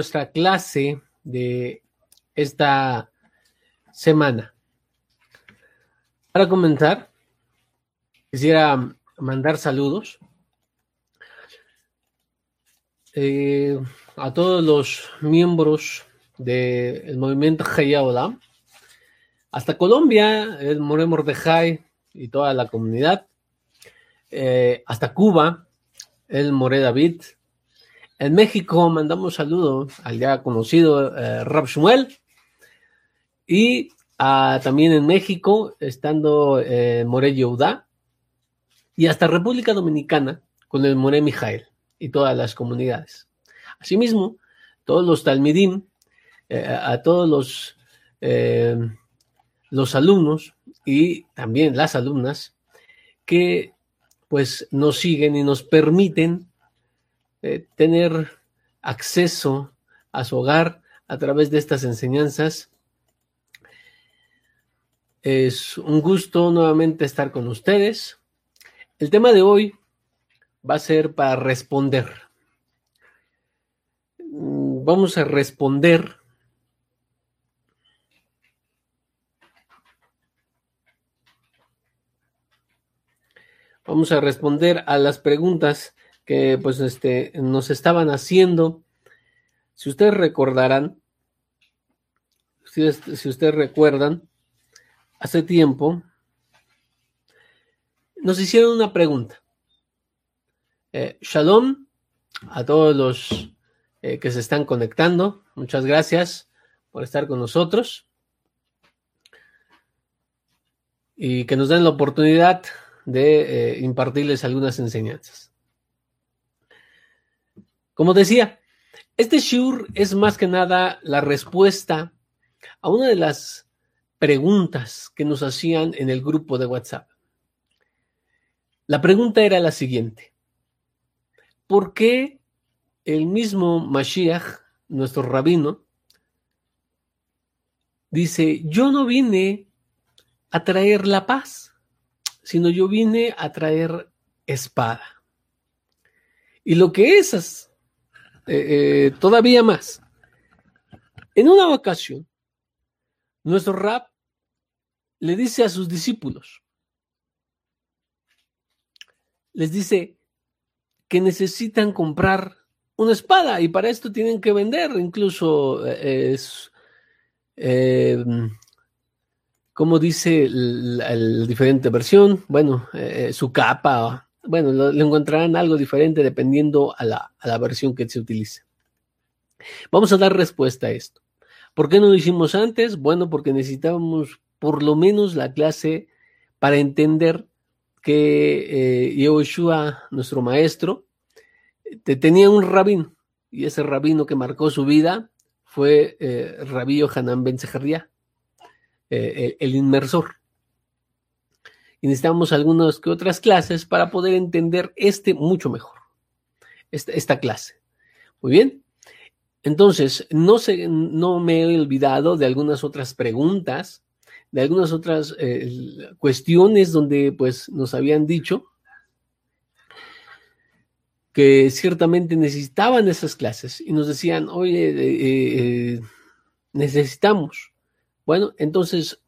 nuestra clase de esta semana. Para comenzar, quisiera mandar saludos eh, a todos los miembros del movimiento Hayah hasta Colombia, el More Mordejai y toda la comunidad, eh, hasta Cuba, el More David, en México mandamos saludos al ya conocido eh, Shmuel. Y ah, también en México, estando eh, More Yehuda. Y hasta República Dominicana con el More Mijael y todas las comunidades. Asimismo, todos los Talmidim, eh, a todos los, eh, los alumnos y también las alumnas que pues nos siguen y nos permiten eh, tener acceso a su hogar a través de estas enseñanzas. Es un gusto nuevamente estar con ustedes. El tema de hoy va a ser para responder. Mm, vamos a responder vamos a responder a las preguntas que pues este, nos estaban haciendo. Si ustedes recordarán, si, ustedes recuerdan, hace tiempo nos hicieron una pregunta. Eh, shalom a todos los eh, que se están conectando. Muchas gracias por estar con nosotros. Y que nos den la oportunidad de eh, impartirles algunas enseñanzas. Como decía, este Shur es más que nada la respuesta a una de las preguntas que nos hacían en el grupo de WhatsApp. La pregunta era la siguiente. ¿Por qué el mismo Mashiach, nuestro rabino, dice, yo no vine a traer la paz, sino yo vine a traer espada? Y lo que esas eh, eh, todavía más. En una ocasión, nuestro rap le dice a sus discípulos, les dice que necesitan comprar una espada y para esto tienen que vender, incluso eh, es, como dice la, diferente versión, bueno, su capa bueno, lo, encontrarán algo diferente dependiendo a la, versión que se utilice. Vamos a dar respuesta a esto. ¿Por qué no lo hicimos antes? Bueno, porque necesitábamos por lo menos la clase para entender que eh, Yehoshua, nuestro maestro, tenía un rabino, y ese rabino que marcó su vida fue eh, Rabí Hanan Ben eh, el inmersor y necesitamos algunas que otras clases para poder entender este mucho mejor, esta, clase. Muy bien. Entonces, no, no me he olvidado de algunas otras preguntas, de algunas otras eh, cuestiones donde pues nos habían dicho que ciertamente necesitaban esas clases y nos decían, oye, eh, eh, necesitamos. Bueno, entonces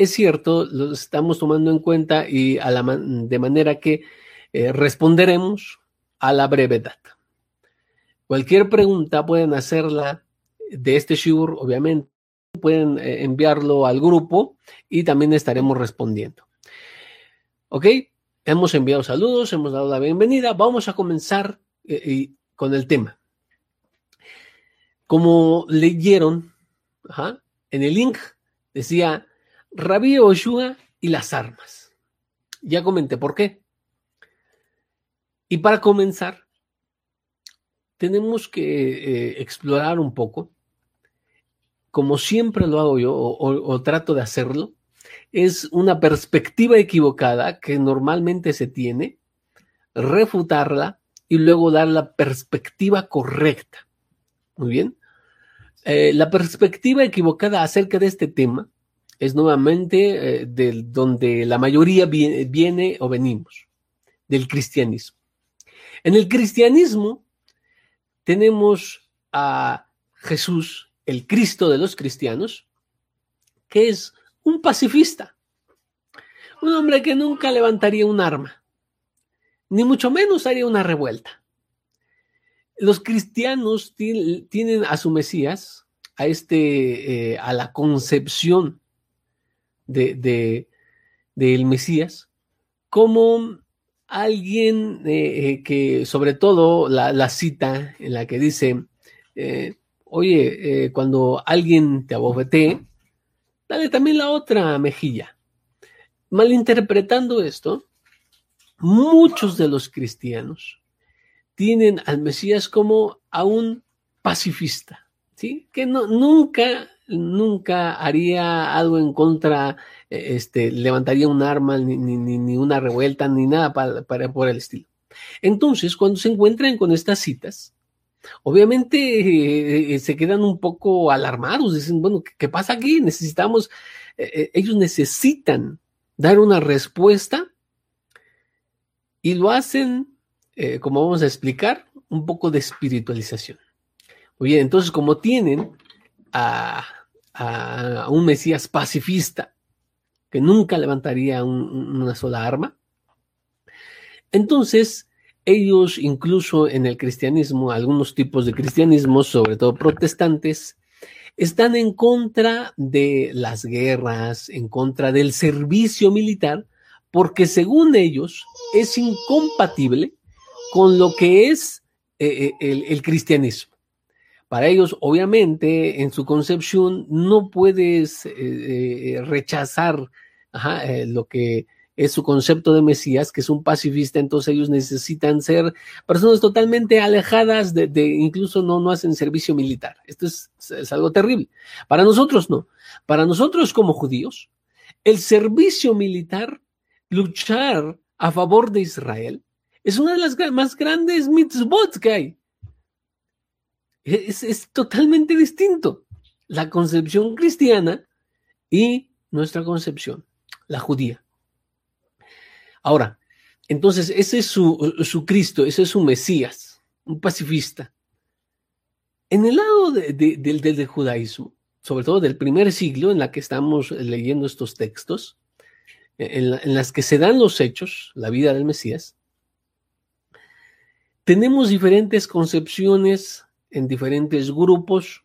es cierto, lo estamos tomando en cuenta y de manera que eh, responderemos a la brevedad. Cualquier pregunta pueden hacerla de este shiur, obviamente, pueden eh, enviarlo al grupo y también estaremos respondiendo. ¿Ok? Hemos enviado saludos, hemos dado la bienvenida. Vamos a comenzar eh, con el tema. Como leyeron en el link, decía Rabí Oshua y las armas. Ya comenté por qué. Y para comenzar, tenemos que eh, explorar un poco, como siempre lo hago yo, o, trato de hacerlo, es una perspectiva equivocada que normalmente se tiene, refutarla y luego dar la perspectiva correcta. Muy bien. Eh, la perspectiva equivocada acerca de este tema es nuevamente eh, del, donde la mayoría viene, o venimos, del cristianismo. En el cristianismo tenemos a Jesús, el Cristo de los cristianos, que es un pacifista, un hombre que nunca levantaría un arma, ni mucho menos haría una revuelta. Los cristianos tienen a su Mesías, a este, eh, a la concepción de, del Mesías, como alguien eh, eh, que, sobre todo la, cita en la que dice, oye, cuando alguien te abofetee, dale también la otra mejilla. Malinterpretando esto, muchos de los cristianos tienen al Mesías como a un pacifista, ¿sí? Que no, nunca, nunca haría algo en contra, eh, este, levantaría un arma, ni, ni, una revuelta, ni nada para, por el estilo. Entonces, cuando se encuentran con estas citas, obviamente eh, se quedan un poco alarmados, dicen, bueno, ¿qué, pasa aquí? Necesitamos, ellos necesitan dar una respuesta y lo hacen, eh, como vamos a explicar, un poco de espiritualización. Muy bien, entonces como tienen a, un Mesías pacifista que nunca levantaría una sola arma, entonces ellos incluso en el cristianismo, algunos tipos de cristianismo, sobre todo protestantes, están en contra de las guerras, en contra del servicio militar, porque según ellos es incompatible con lo que es eh, eh, el, cristianismo. Para ellos, obviamente, en su concepción, no puedes eh, rechazar lo que es su concepto de Mesías, que es un pacifista, entonces ellos necesitan ser personas totalmente alejadas de, incluso no, no hacen servicio militar. Esto es, es algo terrible. Para nosotros no. Para nosotros como judíos, el servicio militar, luchar a favor de Israel, es una de las más grandes mitzvot que hay. Es, es, totalmente distinto la concepción cristiana y nuestra concepción, la judía. Ahora, entonces, ese es su, Cristo, ese es su Mesías, un pacifista. En el lado del, judaísmo, sobre todo del primer siglo en la que estamos leyendo estos textos, en, en, las que se dan los hechos, la vida del Mesías, tenemos diferentes concepciones en diferentes grupos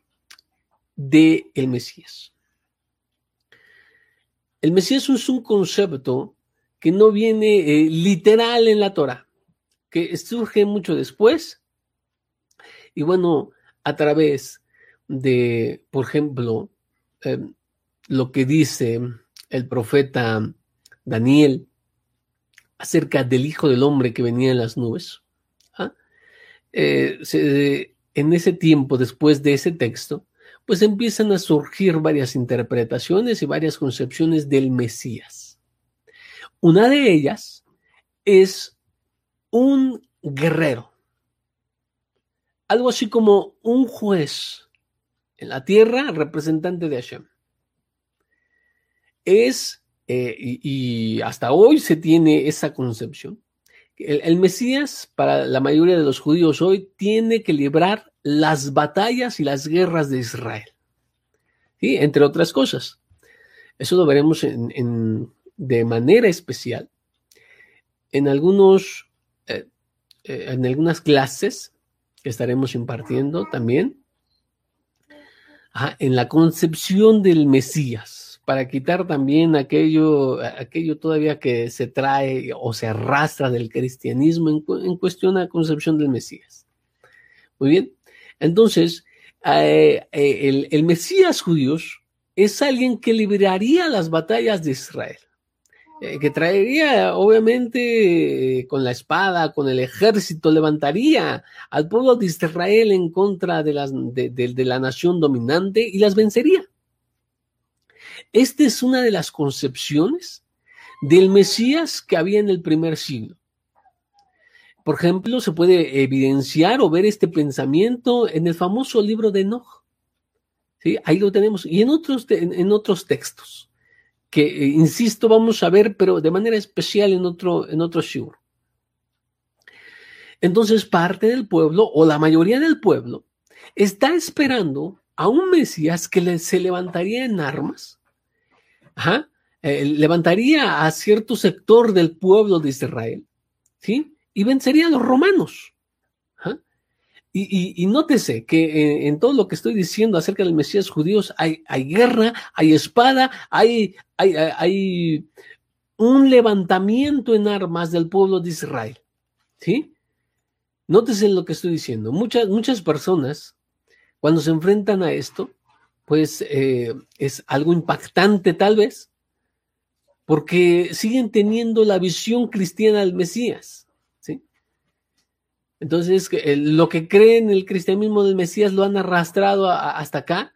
de el Mesías. El Mesías es un concepto que no viene eh, literal en la Torah, que surge mucho después. Y bueno, a través de, por ejemplo, em, lo que dice el profeta Daniel acerca del Hijo del Hombre que venía en las nubes. ¿ah? Eh, en ese tiempo, después de ese texto, pues empiezan a surgir varias interpretaciones y varias concepciones del Mesías. Una de ellas es un guerrero, algo así como un juez en la tierra, representante de Hashem. Es, eh, y, hasta hoy se tiene esa concepción, el, Mesías, para la mayoría de los judíos hoy, tiene que librar las batallas y las guerras de Israel. ¿Sí? Entre otras cosas. Eso lo veremos de manera especial en algunos, eh, eh, en algunas clases que estaremos impartiendo también, en la concepción del Mesías, para quitar también aquello, aquello todavía que se trae o se arrastra del cristianismo en, cuestión a la concepción del Mesías. Muy bien, entonces, eh, el, el Mesías judíos es alguien que libraría las batallas de Israel. Eh, que traería, obviamente, con la espada, con el ejército, levantaría al pueblo de Israel en contra de, las, de, la nación dominante y las vencería. Esta es una de las concepciones del Mesías que había en el primer siglo. Por ejemplo, se puede evidenciar o ver este pensamiento en el famoso libro de Enoch. ¿Sí? Ahí lo tenemos. Y en otros, en otros textos que, eh, insisto, vamos a ver, pero de manera especial en otro, en otro. Entonces, parte del pueblo, o la mayoría del pueblo, está esperando a un Mesías que se levantaría en armas, eh, levantaría a cierto sector del pueblo de Israel, ¿sí? Y vencería a los romanos. Y, nótese que eh, en, todo lo que estoy diciendo acerca del Mesías judíos hay, hay guerra, hay espada, hay, hay, hay, un levantamiento en armas del pueblo de Israel. ¿Sí? Nótese lo que estoy diciendo. Muchas, muchas personas, cuando se enfrentan a esto, pues eh, es algo impactante tal vez, porque siguen teniendo la visión cristiana del Mesías. Entonces, lo que creen el cristianismo del Mesías lo han arrastrado hasta acá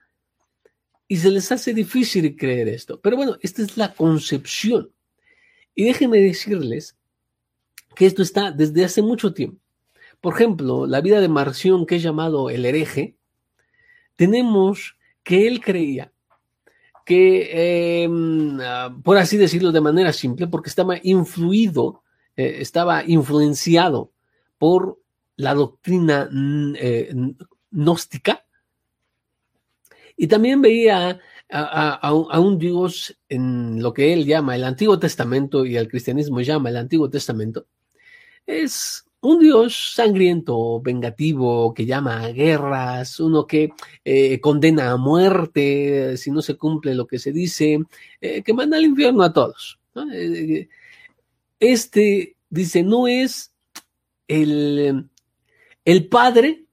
y se les hace difícil creer esto. Pero bueno, esta es la concepción. Y déjenme decirles que esto está desde hace mucho tiempo. Por ejemplo, la vida de Marción, que es llamado el hereje, tenemos que él creía que, em, ah, por así decirlo de manera simple, porque estaba influido, eh, estaba influenciado por la doctrina mm, eh, gnóstica y también veía a, un Dios en lo que él llama el Antiguo Testamento y el cristianismo llama el Antiguo Testamento. Es un Dios sangriento, vengativo, que llama a guerras, uno que eh, condena a muerte si no se cumple lo que se dice, eh, que manda al infierno a todos. Este, dice, no es el, el padre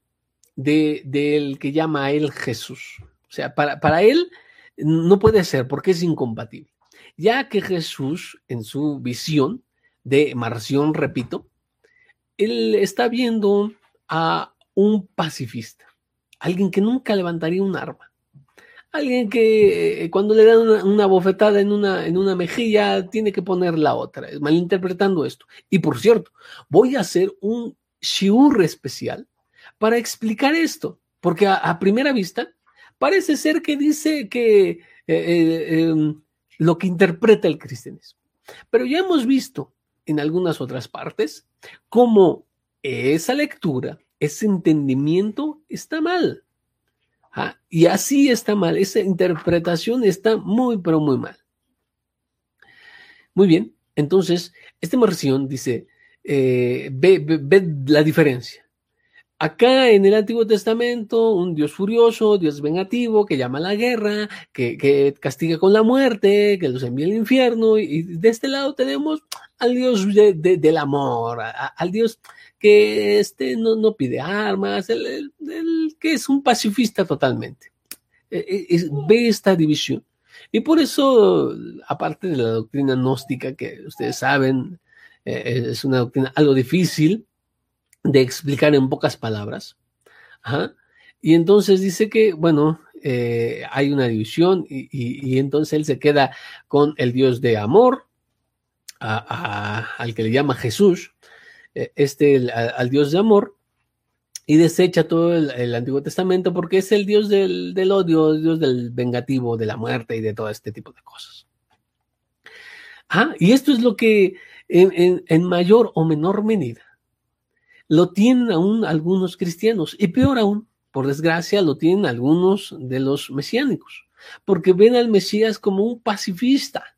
del de, que llama a él Jesús. O sea, para, para él no puede ser porque es incompatible. Ya que Jesús, en su visión de Marción, repito, él está viendo a un pacifista, alguien que nunca levantaría un arma, alguien que eh, cuando le dan una, bofetada en una, en una mejilla tiene que poner la otra, malinterpretando esto. Y por cierto, voy a hacer un shiur especial para explicar esto, porque a, primera vista parece ser que dice que eh, eh, em, lo que interpreta el cristianismo. Pero ya hemos visto en algunas otras partes cómo esa lectura, ese entendimiento está mal. ¿ah? Y así está mal, esa interpretación está muy, pero muy mal. Muy bien, entonces, esta versión dice, eh, ve, la diferencia. Acá en el Antiguo Testamento, un Dios furioso, Dios vengativo, que llama a la guerra, que, castiga con la muerte, que los envía al infierno, y de este lado tenemos al Dios del amor, al Dios que este no, no pide armas, el, que es un pacifista totalmente. E, e, ve esta división. Y por eso, aparte de la doctrina gnóstica que ustedes saben, eh, es una doctrina algo difícil de explicar en pocas palabras. Y entonces dice que, bueno, eh, hay una división y, entonces él se queda con el Dios de amor, al que le llama Jesús, eh, este, al, Dios de amor, y desecha todo el, Antiguo Testamento porque es el Dios del, del odio, el Dios del vengativo, de la muerte y de todo este tipo de cosas. Ah, y esto es lo que en, mayor o menor medida. Lo tienen aún algunos cristianos y peor aún, por desgracia, lo tienen algunos de los mesiánicos, porque ven al Mesías como un pacifista.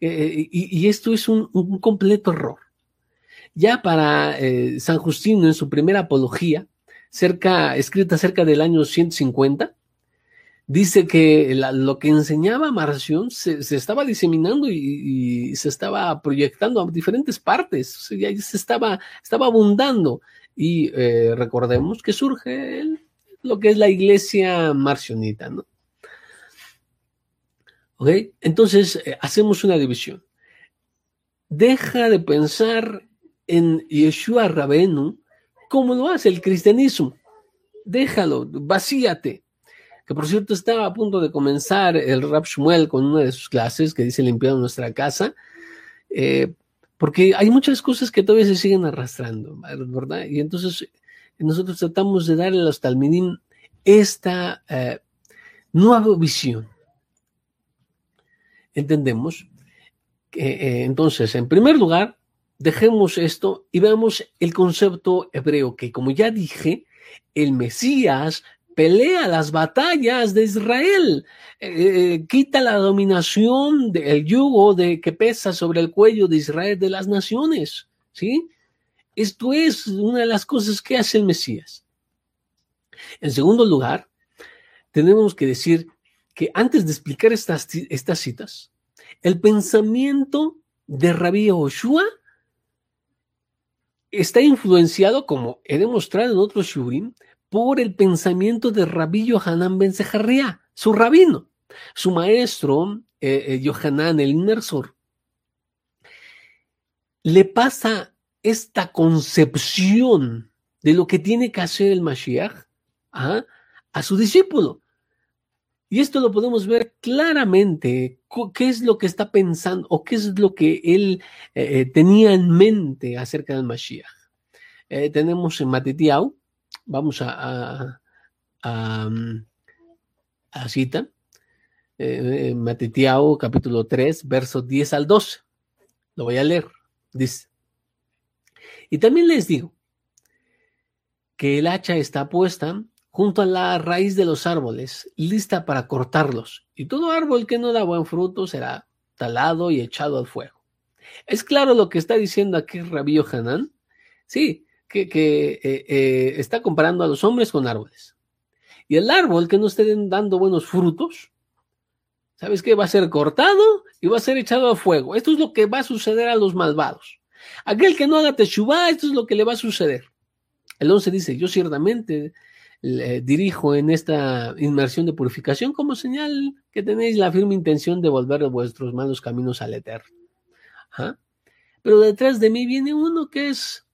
Eh, y, esto es un, completo error. Ya para eh, San Justino, en su primera apología, escrita cerca del año 150, dice que lo que enseñaba Marción se, estaba diseminando y, se estaba proyectando a diferentes partes, ya se estaba, estaba abundando. Y eh, recordemos que surge lo que es la iglesia marcionita, ¿no? ¿Ok? Entonces, eh, hacemos una división. Deja de pensar en Yeshua Rabenu como lo hace el cristianismo. Déjalo, vacíate que por cierto estaba a punto de comenzar el Rap Shmuel con una de sus clases que dice limpiando nuestra casa, eh, porque hay muchas cosas que todavía se siguen arrastrando, ¿verdad? Y entonces nosotros tratamos de darle a los talmidim esta eh, nueva visión. Entendemos que eh, entonces, en primer lugar, dejemos esto y veamos el concepto hebreo, que como ya dije, El Mesías pelea las batallas de Israel, eh, eh, quita la dominación del yugo de, que pesa sobre el cuello de Israel de las naciones. ¿sí? Esto es una de las cosas que hace el Mesías. En segundo lugar, tenemos que decir que antes de explicar estas, estas citas, el pensamiento de Rabí Oshua está influenciado, como he demostrado en otros shurim, por el pensamiento de Rabí Yohanan Ben su rabino, su maestro, eh, eh, Yohanan el inmersor. Le pasa esta concepción de lo que tiene que hacer el Mashiach ¿ah? a su discípulo. Y esto lo podemos ver claramente, qué es lo que está pensando o qué es lo que él eh, tenía en mente acerca del Mashiach. tenemos en Matitiau, Vamos a, a, a, cita. Eh, Matitiao, capítulo 3, versos 10 al 12. Lo voy a leer. Dice. Y también les digo que el hacha está puesta junto a la raíz de los árboles, lista para cortarlos, y todo árbol que no da buen fruto será talado y echado al fuego. ¿Es claro lo que está diciendo aquí Rabío Hanán? Sí, que, eh, eh, está comparando a los hombres con árboles. Y el árbol que no esté dando buenos frutos, ¿sabes qué? Va a ser cortado y va a ser echado a fuego. Esto es lo que va a suceder a los malvados. Aquel que no haga teshuva, esto es lo que le va a suceder. El 11 dice, yo ciertamente dirijo en esta inmersión de purificación como señal que tenéis la firme intención de volver vuestros malos caminos al eterno. Pero detrás de mí viene uno que es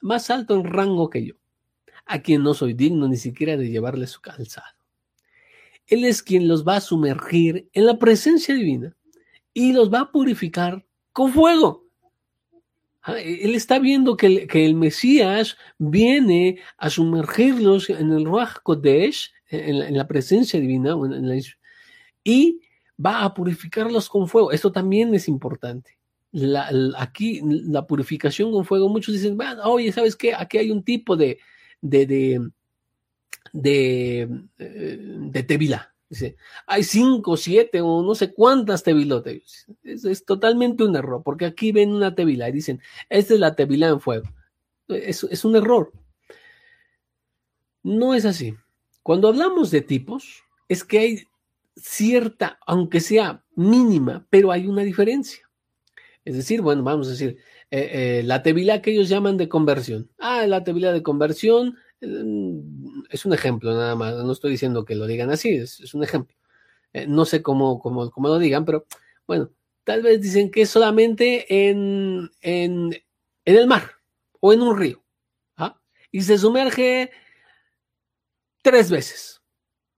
más alto en rango que yo, a quien no soy digno ni siquiera de llevarle su calzado. Él es quien los va a sumergir en la presencia divina y los va a purificar con fuego. Ah, e-, él está viendo que el, Mesías viene a sumergirlos en el Ruach Kodesh, en la, presencia divina, y va a purificarlos con fuego. Esto también es importante aquí la purificación con fuego, muchos dicen, oye, ¿sabes qué? Aquí hay un tipo de, de, de, de, eh, tevila. Dice, hay cinco, siete o no sé cuántas tevilotes. Es, es totalmente un error, porque aquí ven una tevila y dicen, esta es la tevila en fuego. Es, es un error. No es así. Cuando hablamos de tipos, es que hay cierta, aunque sea mínima, pero hay una diferencia. Es decir, bueno, vamos a decir, eh, eh, la tevila que ellos llaman de conversión. Ah, la tevila de conversión mm, es un ejemplo nada más, no estoy diciendo que lo digan así, es, un ejemplo. Eh, no sé cómo, cómo, cómo, lo digan, pero bueno, tal vez dicen que solamente en, en, en el mar o en un río. ¿ah? Y se sumerge tres veces.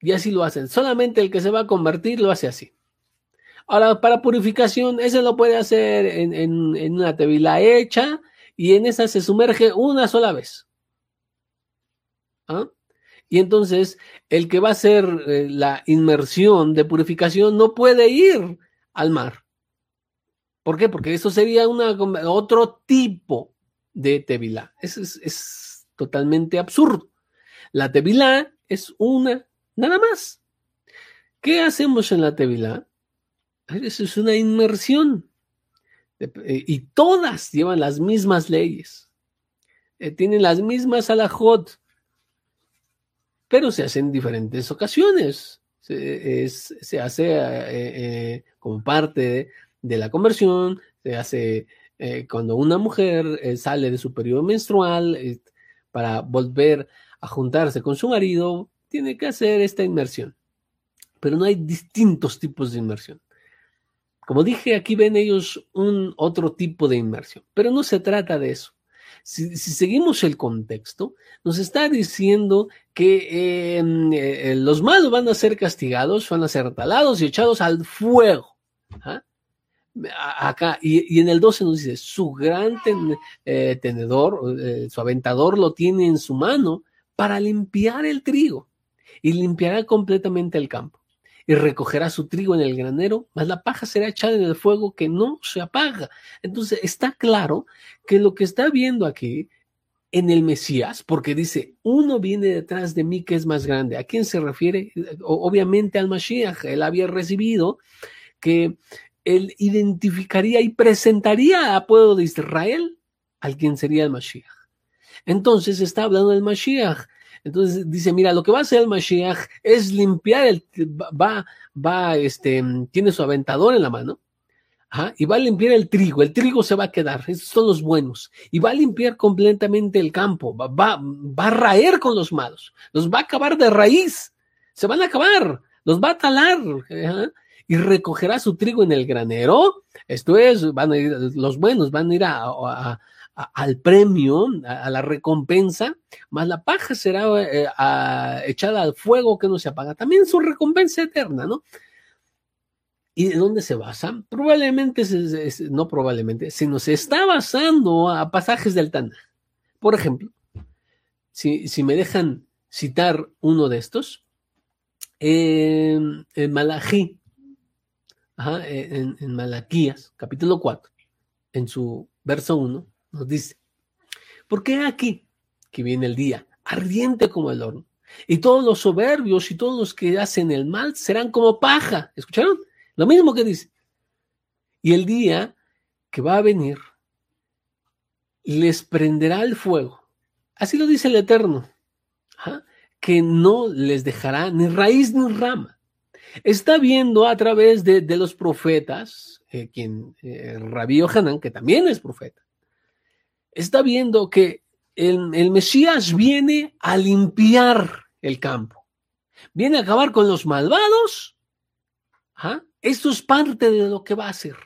Y así lo hacen. Solamente el que se va a convertir lo hace así. Ahora, para purificación, ese lo puede hacer en, una tevila hecha y en esa se sumerge una sola vez. ¿Ah? Y entonces, el que va a hacer eh, la inmersión de purificación no puede ir al mar. ¿Por qué? Porque eso sería una, otro tipo de tevila. Eso es, es totalmente absurdo. La tevila es una, nada más. ¿Qué hacemos en la tevila? Eso es una inmersión. Eh, y todas llevan las mismas leyes. Eh, tienen las mismas alajot. Pero se hace en diferentes ocasiones. Se, hace eh, como parte de, la conversión. Se hace cuando una mujer sale de su periodo menstrual para volver a juntarse con su marido. Tiene que hacer esta inmersión. Pero no hay distintos tipos de inmersión. Como dije, aquí ven ellos un otro tipo de inmersión, pero no se trata de eso. Si, seguimos el contexto, nos está diciendo que em, eh, los malos van a ser castigados, van a ser talados y echados al fuego. ¿ah? Acá, y, en el 12 nos dice, su gran eh, tenedor, eh, su aventador lo tiene en su mano para limpiar el trigo y limpiará completamente el campo y recogerá su trigo en el granero, mas la paja será echada en el fuego que no se apaga. Entonces está claro que lo que está viendo aquí en el Mesías, porque dice, uno viene detrás de mí que es más grande. ¿A quién se refiere? Obviamente al Mashiach. Él había recibido que él identificaría y presentaría a pueblo de Israel al quien sería el Mashiach. Entonces está hablando del Mashiach. Entonces dice, mira, lo que va a hacer el Mashiach es limpiar el, va, va, este, tiene su aventador en la mano, y va a limpiar el trigo, el trigo se va a quedar, esos son los buenos, y va a limpiar completamente el campo, va, va, va a raer con los malos, los va a acabar de raíz, se van a acabar, los va a talar, y recogerá su trigo en el granero, esto es, van a ir, los buenos van a ir a, al premio, a, la recompensa, más la paja será eh, echada al fuego que no se apaga, también su recompensa eterna, ¿no? ¿Y de dónde se basa? Probablemente, no probablemente, sino se está basando a pasajes del Tanaj. Por ejemplo, si, me dejan citar uno de estos, en, Malají, en, en Malaquías, capítulo 4, en su verso 1, nos dice, ¿por qué aquí que viene el día, ardiente como el horno? Y todos los soberbios y todos los que hacen el mal serán como paja. ¿Escucharon? Lo mismo que dice. Y el día que va a venir les prenderá el fuego. Así lo dice el Eterno, que no les dejará ni raíz ni rama. Está viendo a través de, los profetas, eh, quien eh, Rabí Hanan, que también es profeta, está viendo que el, Mesías viene a limpiar el campo, viene a acabar con los malvados ¿ah? Esto es parte de lo que va a hacer.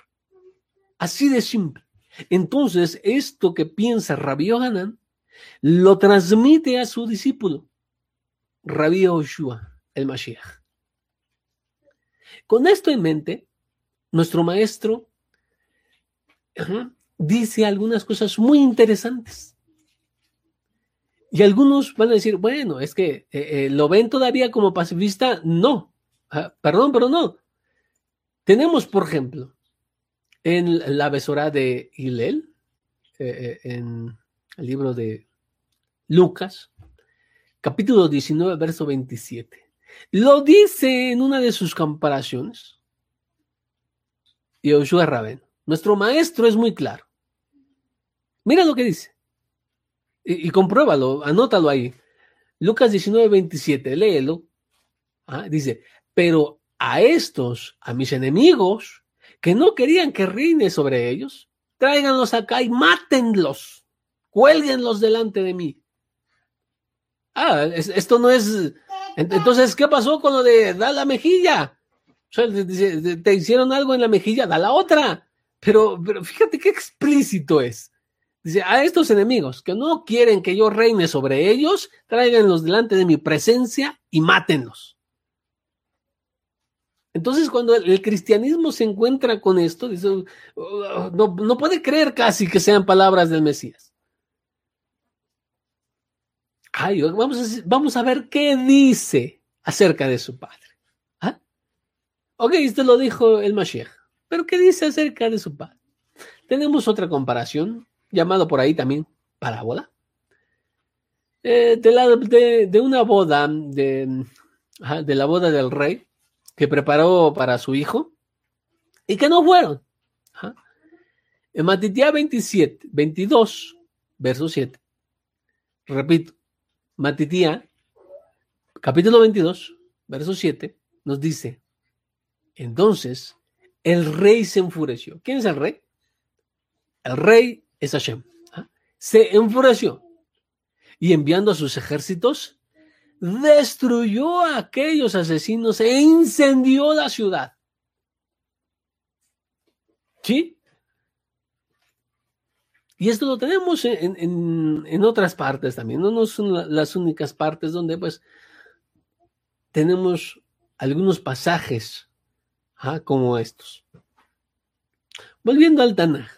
Así de simple. Entonces, esto que piensa Rabbi Hanan lo transmite a su discípulo, Rabbi Yoshua, el Mashiach. Con esto en mente, nuestro maestro dice algunas cosas muy interesantes. Y algunos van a decir, bueno, es que eh, eh, lo ven todavía como pacifista. No, ah, perdón, pero no. Tenemos, por ejemplo, en la besora de Hillel, eh, en el libro de Lucas, capítulo 19, verso 27. Lo dice en una de sus comparaciones. Yoshua Raben, nuestro maestro es muy claro. Mira lo que dice. Y, compruébalo, anótalo ahí. Lucas 19, 27, léelo. Ah, dice, pero a estos, a mis enemigos, que no querían que reine sobre ellos, tráiganlos acá y mátenlos, cuélguenlos delante de mí. Ah, esto no es... Entonces, ¿qué pasó con lo de da la mejilla? te hicieron algo en la mejilla, da la otra. Pero, pero fíjate qué explícito es. Dice, a estos enemigos que no quieren que yo reine sobre ellos, tráiganlos delante de mi presencia y mátenlos. Entonces, cuando el, cristianismo se encuentra con esto, dice, oh, no, puede creer casi que sean palabras del Mesías. Vamos, a, vamos a ver qué dice acerca de su padre. ¿Ah? Ok, esto lo dijo el Mashiach, pero ¿qué dice acerca de su padre? Tenemos otra comparación, llamado por ahí también parábola, eh, de, de, una boda, de, de la boda del rey, que preparó para su hijo y que no fueron. En Matitía 27, 22, verso 7. Repito, Matitía, capítulo 22, verso 7, nos dice, entonces el rey se enfureció. ¿Quién es el rey? El rey es Hashem. Se enfureció y enviando a sus ejércitos destruyó a aquellos asesinos e incendió la ciudad. ¿Sí? Y esto lo tenemos en, otras partes también, no, son las únicas partes donde pues tenemos algunos pasajes ¿ah? como estos. Volviendo al Tanaj.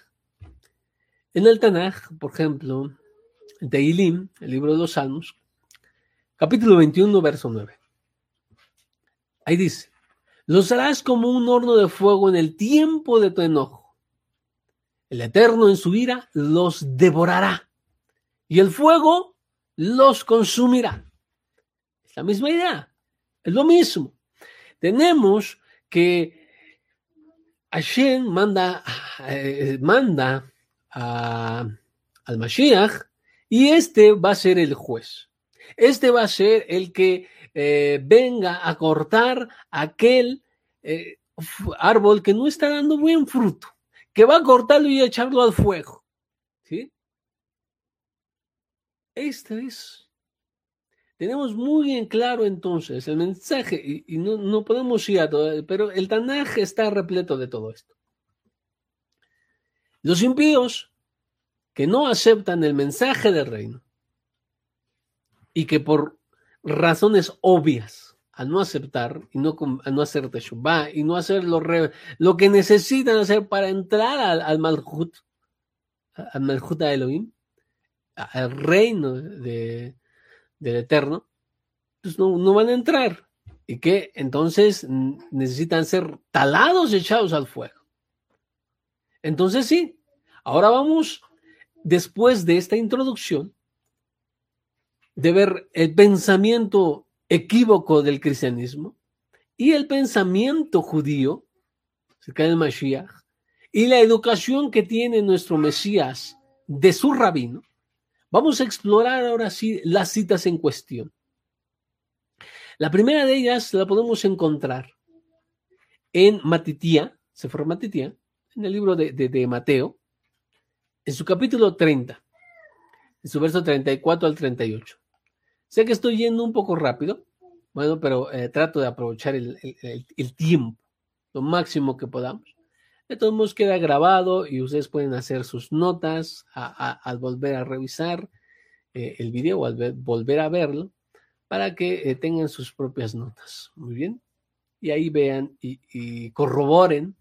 En el Tanaj, por ejemplo, de Ilim, el libro de los Salmos, capítulo 21, verso 9. Ahí dice, los harás como un horno de fuego en el tiempo de tu enojo. El Eterno en su ira los devorará y el fuego los consumirá. Es la misma idea, es lo mismo. Tenemos que Hashem manda, eh, manda al Mashiach y este va a ser el juez. Este va a ser el que eh, venga a cortar aquel eh, árbol que no está dando buen fruto, que va a cortarlo y echarlo al fuego. ¿Sí? Este es. Tenemos muy en claro entonces el mensaje, y, no, podemos ir a todo, pero el Tanaj está repleto de todo esto. Los impíos que no aceptan el mensaje del reino y que por razones obvias al no aceptar y no, no hacer teshuvah y no hacer lo, lo, que necesitan hacer para entrar al, al Malhut, al Malhut a Elohim, al reino de, del Eterno, pues no, no van a entrar. Y que entonces necesitan ser talados y echados al fuego. Entonces sí, ahora vamos, después de esta introducción, de ver el pensamiento equívoco del cristianismo y el pensamiento judío acerca del Mashiach y la educación que tiene nuestro Mesías de su rabino, Vamos a explorar ahora sí las citas en cuestión. La primera de ellas la podemos encontrar en Matitía, Sefer Matitía, en el libro de, Mateo, en su capítulo 30, en su verso 34 al 38. Sé que estoy yendo un poco rápido, bueno, pero eh, trato de aprovechar el, tiempo, lo máximo que podamos. De todos modos queda grabado y ustedes pueden hacer sus notas al volver a revisar eh, el video o al volver a verlo para que eh, tengan sus propias notas. Muy bien. Y ahí vean y, corroboren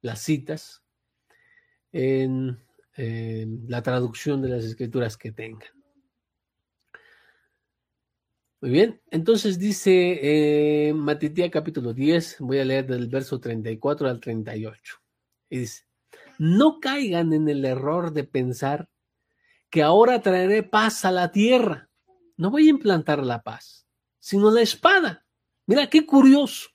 las citas en, la traducción de las escrituras que tengan. Muy bien, entonces dice eh, Matitía capítulo 10, voy a leer del verso 34 al 38. Y dice, no caigan en el error de pensar que ahora traeré paz a la tierra. No voy a implantar la paz, sino la espada. Mira, qué curioso.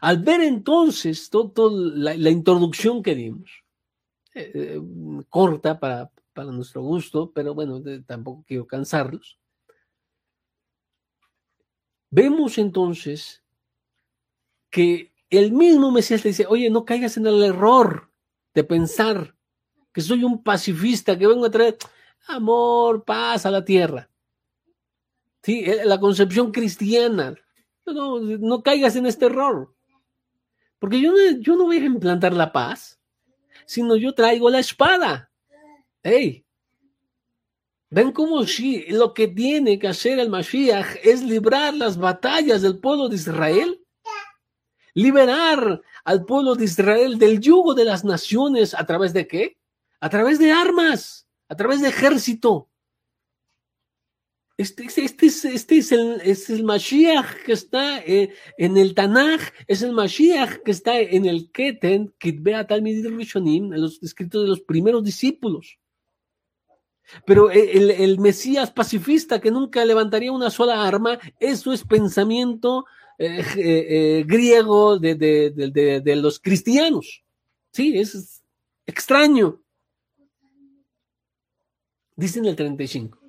Al ver entonces toda la, introducción que dimos, eh, eh, corta para, para, nuestro gusto, pero bueno, tampoco quiero cansarlos. Vemos entonces que el mismo Mesías le dice, oye, no caigas en el error de pensar que soy un pacifista, que vengo a traer amor, paz a la tierra. Sí, eh, la concepción cristiana. No, caigas en este error. Porque yo no, voy a implantar la paz, sino yo traigo la espada. Hey, ven como si lo que tiene que hacer el Mashiach es librar las batallas del pueblo de Israel liberar al pueblo de Israel del yugo de las naciones a través de qué? A través de armas, a través de ejército. Este, este, este, es, este es, el, es Mashiach que está eh, en el Tanaj, es el Mashiach que está en el Keten, Rishonim, en los escritos de los primeros discípulos. Pero el, el, Mesías pacifista que nunca levantaría una sola arma, eso es pensamiento eh, eh, griego de, de, los cristianos. Sí, es extraño. Dicen el 35.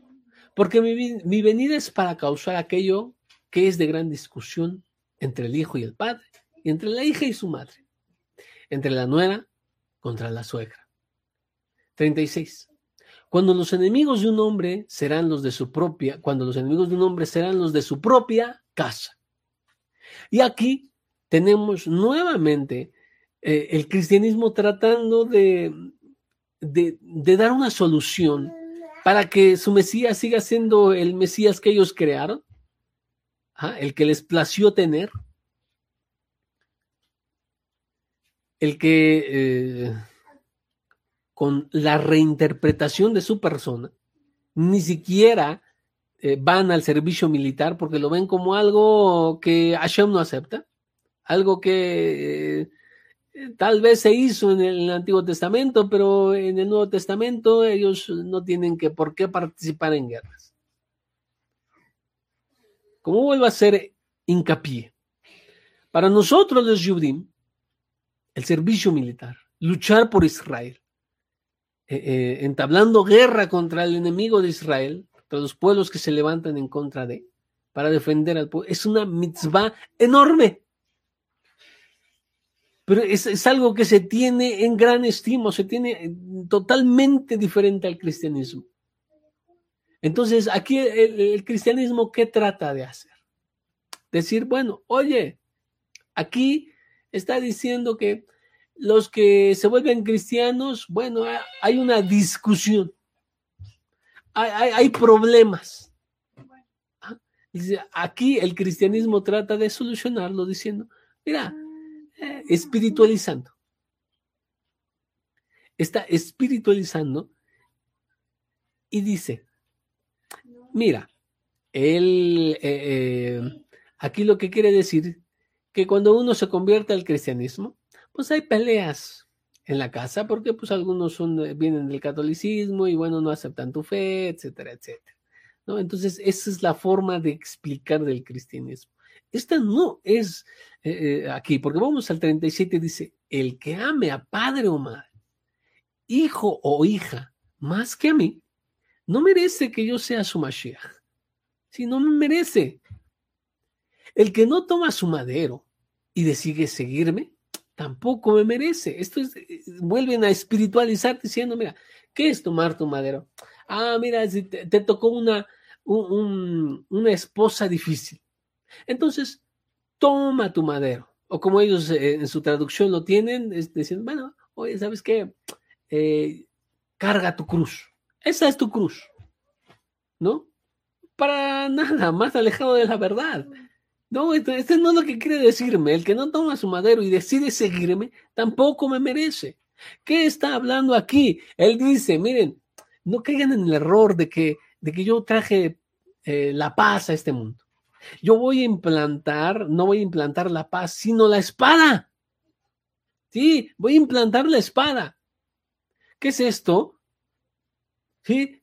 Porque mi, mi venida es para causar aquello que es de gran discusión entre el hijo y el padre, y entre la hija y su madre, entre la nuera contra la suegra. 36. Cuando los enemigos de un hombre serán los de su propia, cuando los enemigos de un hombre serán los de su propia casa. Y aquí tenemos nuevamente eh, el cristianismo tratando de, de, dar una solución para que su Mesías siga siendo el Mesías que ellos crearon, el que les plació tener, el que eh, con la reinterpretación de su persona, ni siquiera eh, van al servicio militar porque lo ven como algo que Hashem no acepta, algo que Tal vez se hizo en el Antiguo Testamento, pero en el Nuevo Testamento ellos no tienen que por qué participar en guerras. ¿Cómo vuelvo a hacer hincapié? Para nosotros los Yudim, el servicio militar, luchar por Israel, eh, eh, entablando guerra contra el enemigo de Israel, contra los pueblos que se levantan en contra de, para defender al pueblo, es una mitzvah enorme pero es, algo que se tiene en gran estima, se tiene eh, totalmente diferente al cristianismo. Entonces, aquí el, cristianismo, ¿qué trata de hacer? Decir, bueno, oye, aquí está diciendo que los que se vuelven cristianos, bueno, hay una discusión, hay, hay problemas. Ah, aquí el cristianismo trata de solucionarlo diciendo, mira, espiritualizando. Está espiritualizando y dice, mira, él, eh, eh, aquí lo que quiere decir que cuando uno se convierte al cristianismo, pues hay peleas en la casa porque pues algunos son, eh, vienen del catolicismo y bueno, no aceptan tu fe, etcétera, etcétera. ¿no? Entonces, esa es la forma de explicar del cristianismo. Esta no es eh, eh, aquí, porque vamos al 37, dice, el que ame a padre o madre, hijo o hija, más que a mí, no merece que yo sea su Mashiach. Si no me merece. El que no toma su madero y decide seguirme, tampoco me merece. Esto es, eh, vuelven a espiritualizar diciendo, mira, ¿qué es tomar tu madero? Ah, mira, te, tocó una, una esposa difícil. Entonces, toma tu madero. O como ellos eh, en su traducción lo tienen, es diciendo, bueno, oye, ¿sabes qué? Eh, carga tu cruz. Esa es tu cruz. ¿No? Para nada, más alejado de la verdad. No, esto, esto, no es lo que quiere decirme. El que no toma su madero y decide seguirme, tampoco me merece. ¿Qué está hablando aquí? Él dice, miren, no caigan en el error de que, de que yo traje eh, la paz a este mundo. Yo voy a implantar, no voy a implantar la paz, sino la espada. Sí, voy a implantar la espada. ¿Qué es esto? Sí,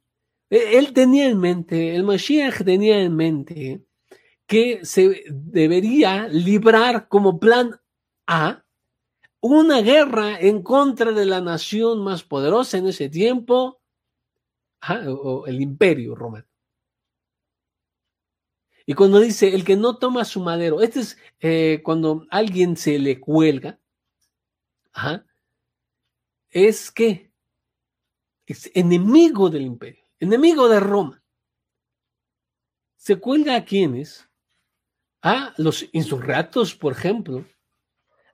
e, él tenía en mente, el Mashiach tenía en mente que se debería librar como plan A una guerra en contra de la nación más poderosa en ese tiempo, o el imperio romano. Y cuando dice, el que no toma su madero, este es eh, cuando alguien se le cuelga, es que es enemigo del imperio, enemigo de Roma. Se cuelga a quienes? A los insurrectos, por ejemplo,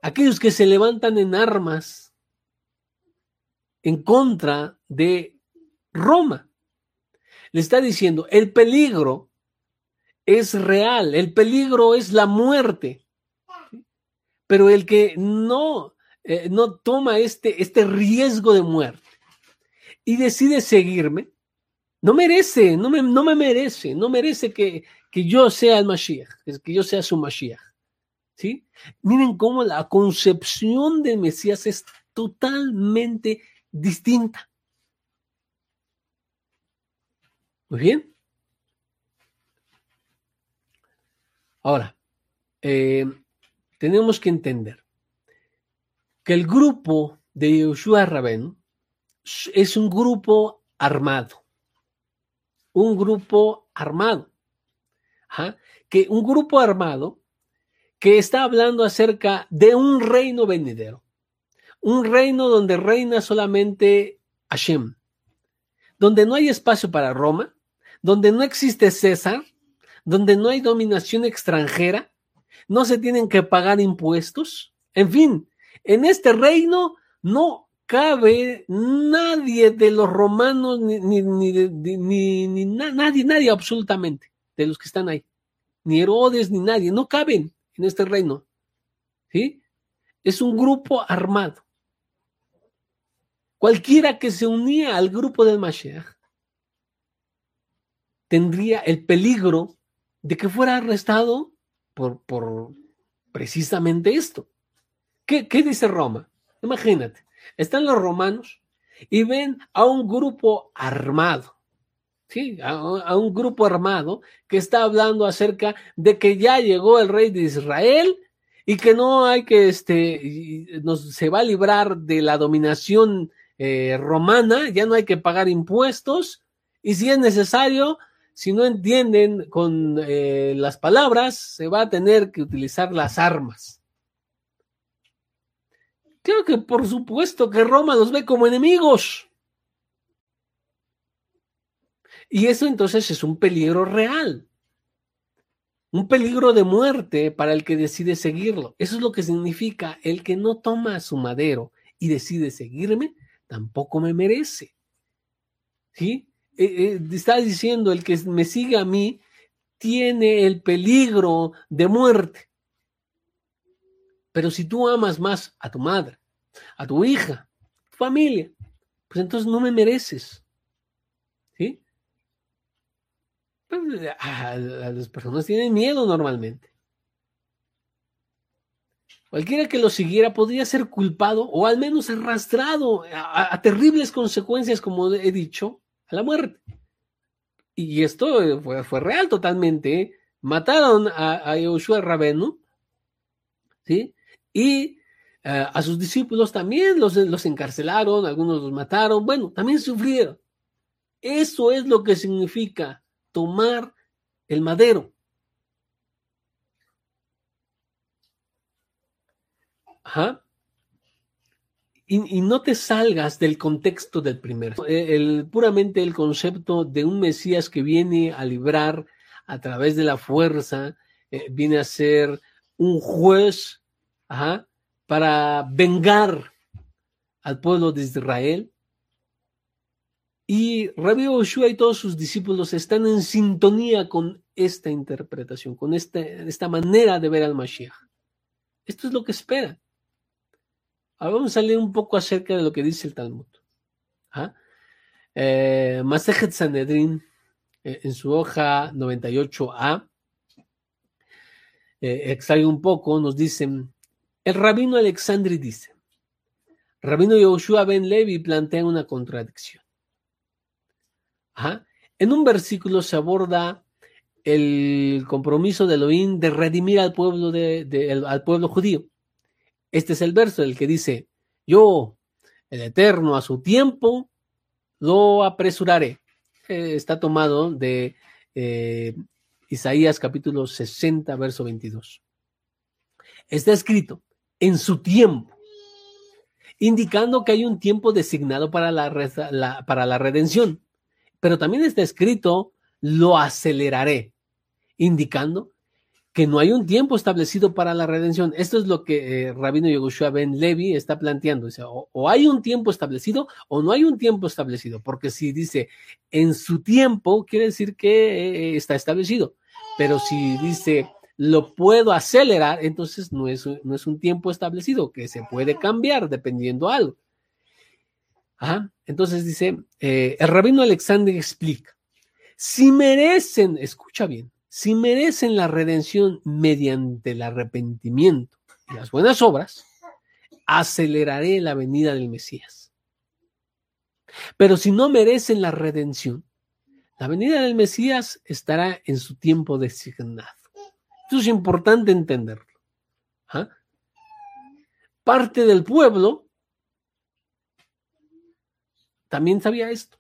aquellos que se levantan en armas en contra de Roma. Le está diciendo, el peligro es real, el peligro es la muerte. Pero el que no, eh, no toma este, este riesgo de muerte y decide seguirme, no merece, no me, no me merece, no merece que, que yo sea el Mashiach, que yo sea su Mashiach. ¿Sí? Miren cómo la concepción del Mesías es totalmente distinta. Muy bien. Ahora, eh, tenemos que entender que el grupo de Yoshua Rabén es un grupo armado. Un grupo armado. Que un grupo armado que está hablando acerca de un reino venidero. Un reino donde reina solamente Hashem. Donde no hay espacio para Roma. Donde no existe César donde no hay dominación extranjera, no se tienen que pagar impuestos. En fin, en este reino no cabe nadie de los romanos, ni, ni, nadie, nadie absolutamente de los que están ahí. Ni Herodes, ni nadie, no caben en este reino. ¿Sí? Es un grupo armado. Cualquiera que se unía al grupo del Mashiach tendría el peligro de que fuera arrestado por, por precisamente esto. ¿Qué, dice Roma? Imagínate, están los romanos y ven a un grupo armado, ¿sí? A, un grupo armado que está hablando acerca de que ya llegó el rey de Israel y que no hay que, este, se va a librar de la dominación eh, romana, ya no hay que pagar impuestos y si es necesario, si no entienden con eh, las palabras, se va a tener que utilizar las armas. Creo que por supuesto que Roma los ve como enemigos. Y eso entonces es un peligro real. Un peligro de muerte para el que decide seguirlo. Eso es lo que significa el que no toma su madero y decide seguirme, tampoco me merece. ¿Sí? Eh, eh, está diciendo el que me sigue a mí tiene el peligro de muerte. Pero si tú amas más a tu madre, a tu hija, tu familia, pues entonces no me mereces. ¿Sí? Pues, las personas tienen miedo normalmente. Cualquiera que lo siguiera podría ser culpado o al menos arrastrado a, terribles consecuencias, como he dicho, la muerte. Y esto fue, real totalmente. Mataron a, a Rabenu, ¿sí? Y eh, a sus discípulos también los, los encarcelaron, algunos los mataron, bueno, también sufrieron. Eso es lo que significa tomar el madero. Ajá. Y, no te salgas del contexto del primero. El, puramente el concepto de un Mesías que viene a librar a través de la fuerza, eh, viene a ser un juez, para vengar al pueblo de Israel. Y Rabbi Oshua y todos sus discípulos están en sintonía con esta interpretación, con esta manera de ver al Mashiach. Esto es lo que esperan. Ahora vamos a leer un poco acerca de lo que dice el Talmud. ¿Ah? Eh, eh, en su hoja 98a, eh, extrae un poco, nos dicen, el rabino Alexandri dice, rabino Yoshua ben Levi plantea una contradicción. En un versículo se aborda el compromiso de Elohim de redimir al pueblo, de, al pueblo judío. Este es el verso el que dice, yo, el Eterno, a su tiempo, lo apresuraré. Eh, está tomado de eh, Isaías capítulo 60, verso 22. Está escrito, en su tiempo, indicando que hay un tiempo designado para la, para la redención. Pero también está escrito, lo aceleraré, indicando que no hay un tiempo establecido para la redención. Esto es lo que eh, Rabino Yehoshua Ben Levi está planteando. O, hay un tiempo establecido o no hay un tiempo establecido. Porque si dice en su tiempo, quiere decir que eh, está establecido. Pero si dice lo puedo acelerar, entonces no es, no es un tiempo establecido que se puede cambiar dependiendo algo. Entonces dice, eh, el rabino Alexander explica, si merecen, escucha bien, si merecen la redención mediante el arrepentimiento y las buenas obras, aceleraré la venida del Mesías. Pero si no merecen la redención, la venida del Mesías estará en su tiempo designado. Esto es importante entenderlo. ¿ah? Parte del pueblo también sabía esto.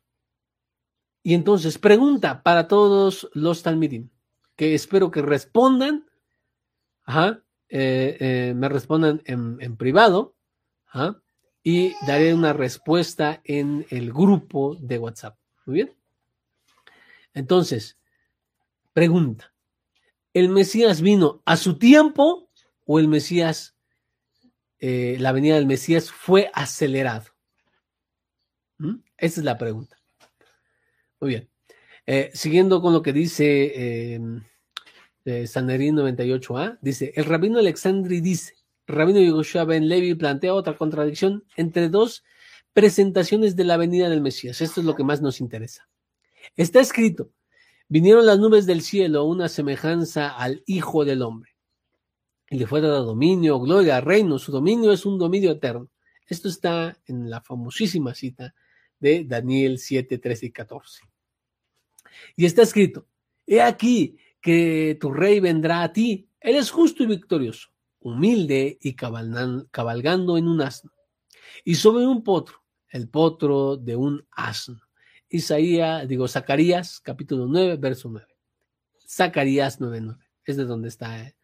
Y entonces, pregunta para todos los talmidim, que espero que respondan, eh, eh, me respondan en, privado, y daré una respuesta en el grupo de WhatsApp. Muy bien. Entonces, pregunta. ¿el Mesías vino a su tiempo o el Mesías, eh, la venida del Mesías fue acelerado? ¿Mm? Esa es la pregunta. Muy bien. Eh, siguiendo con lo que dice eh, Sanerín 98a, dice, el rabino Alexandri dice, rabino Yehoshua Ben Levi plantea otra contradicción entre dos presentaciones de la venida del Mesías. Esto es lo que más nos interesa. Está escrito, Vinieron las nubes del cielo, una semejanza al Hijo del Hombre. Y le fue dado dominio, gloria, reino. Su dominio es un dominio eterno. Esto está en la famosísima cita de Daniel 7, 13 y 14. Y está escrito, he aquí que tu rey vendrá a ti, eres justo y victorioso, humilde y cabalgando en un asno, y sobre un potro, el potro de un asno. Isaías, digo, Zacarías, capítulo 9, verso 9. Zacarías 9, 9. Es de donde está eh,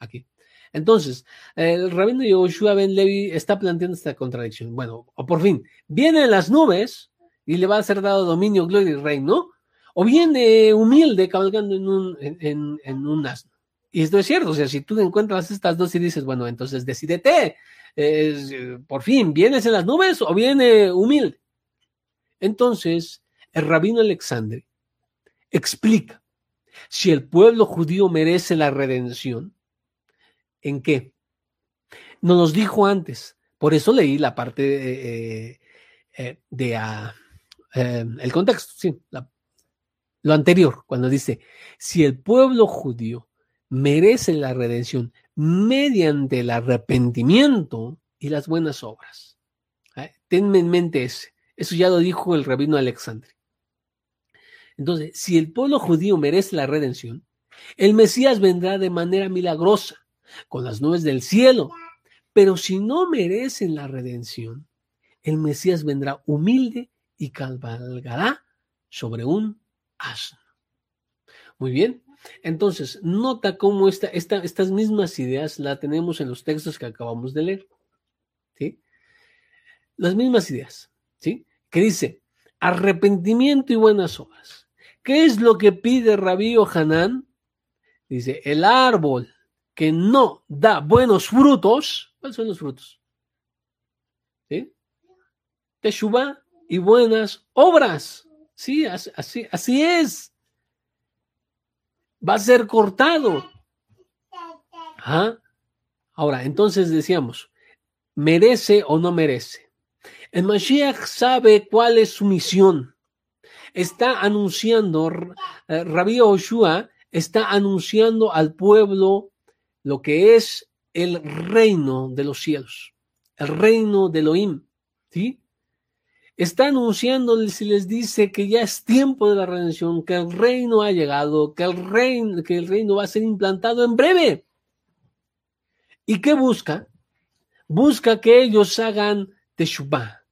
aquí. Entonces, el rabino Yoshua Ben Levi está planteando esta contradicción. Bueno, o por fin, viene las nubes y le va a ser dado dominio, gloria y reino, o viene humilde cabalgando en un, en, un asno. Y esto es cierto, o sea, si tú encuentras estas dos y dices, bueno, entonces decídete, por fin, ¿vienes en las nubes o viene humilde? Entonces, el rabino Alexandre explica si el pueblo judío merece la redención, ¿En qué? No nos dijo antes. Por eso leí la parte eh, eh, de ah, el contexto, sí, lo anterior, cuando dice, si el pueblo judío merece la redención mediante el arrepentimiento y las buenas obras. ¿eh? Tenme en mente ese. Eso ya lo dijo el rabino Alexandre. Entonces, si el pueblo judío merece la redención, el Mesías vendrá de manera milagrosa con las nubes del cielo. Pero si no merecen la redención, el Mesías vendrá humilde y cabalgará sobre un Muy bien. Entonces, nota cómo esta, estas mismas ideas la tenemos en los textos que acabamos de leer. ¿Sí? Las mismas ideas. ¿Sí? Que dice, arrepentimiento y buenas obras. ¿Qué es lo que pide Rabí Hanán? Dice, el árbol que no da buenos frutos, ¿cuáles son los frutos? ¿Sí? Teshuvah y buenas obras. Sí, así, así es. Va a ser cortado. Ahora, entonces decíamos, ¿merece o no merece? El Mashiach sabe cuál es su misión. Está anunciando, eh, Rabbi Oshua está anunciando al pueblo lo que es el reino de los cielos, el reino de Elohim, ¿sí? Está anunciando, si les dice que ya es tiempo de la redención, que el reino ha llegado, que el reino, que el reino va a ser implantado en breve. ¿Y qué busca? Busca que ellos hagan teshuvah,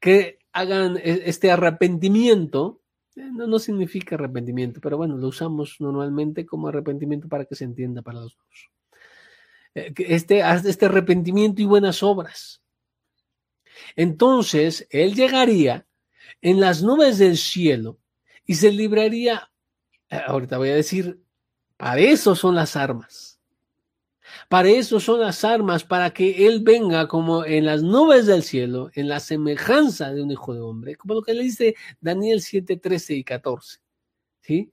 que hagan e, este arrepentimiento. Eh, no, no significa arrepentimiento, pero bueno, lo usamos normalmente como arrepentimiento para que se entienda para los dos. Eh, este, este arrepentimiento y buenas obras. Entonces, él llegaría en las nubes del cielo y se libraría, eh, ahorita voy a decir, para eso son las armas. Para eso son las armas, para que Él venga como en las nubes del cielo, en la semejanza de un hijo de hombre, como lo que le dice Daniel 7, 13 y 14. ¿Sí?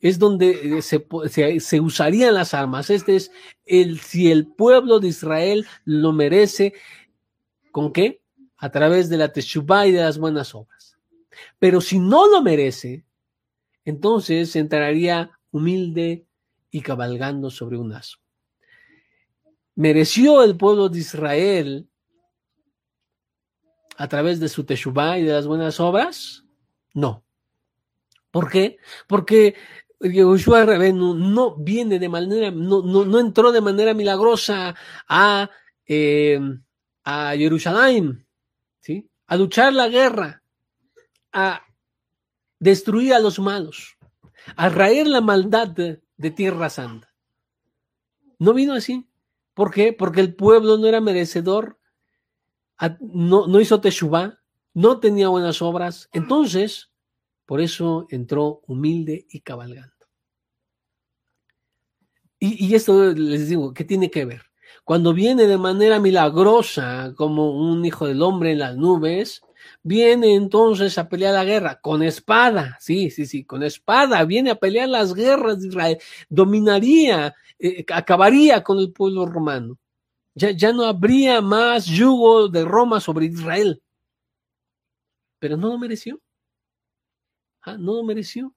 es donde eh, se, usarían las armas. Este es el, si el pueblo de Israel lo merece, ¿con qué? A través de la Teshuvah y de las buenas obras. Pero si no lo merece, entonces entraría humilde y cabalgando sobre un aso. ¿Mereció el pueblo de Israel a través de su Teshuvah y de las buenas obras? No. ¿Por qué? Porque Yoshua Rabenu no viene de manera, no, no, entró de manera milagrosa a, eh, a Jerusalén, ¿sí? a luchar la guerra, a destruir a los malos, a raer la maldad de, Tierra Santa. No vino así. ¿Por qué? Porque el pueblo no era merecedor, no, no hizo teshuvah, no tenía buenas obras. Entonces, por eso entró humilde y cabalgando. Y, esto les digo, ¿qué tiene que ver? Cuando viene de manera milagrosa como un hijo del hombre en las nubes, viene entonces a pelear la guerra con espada, sí, sí, sí, con espada, viene a pelear las guerras de Israel, dominaría, eh, acabaría con el pueblo romano. Ya, ya no habría más yugo de Roma sobre Israel. Pero no lo mereció. Ah, no lo mereció.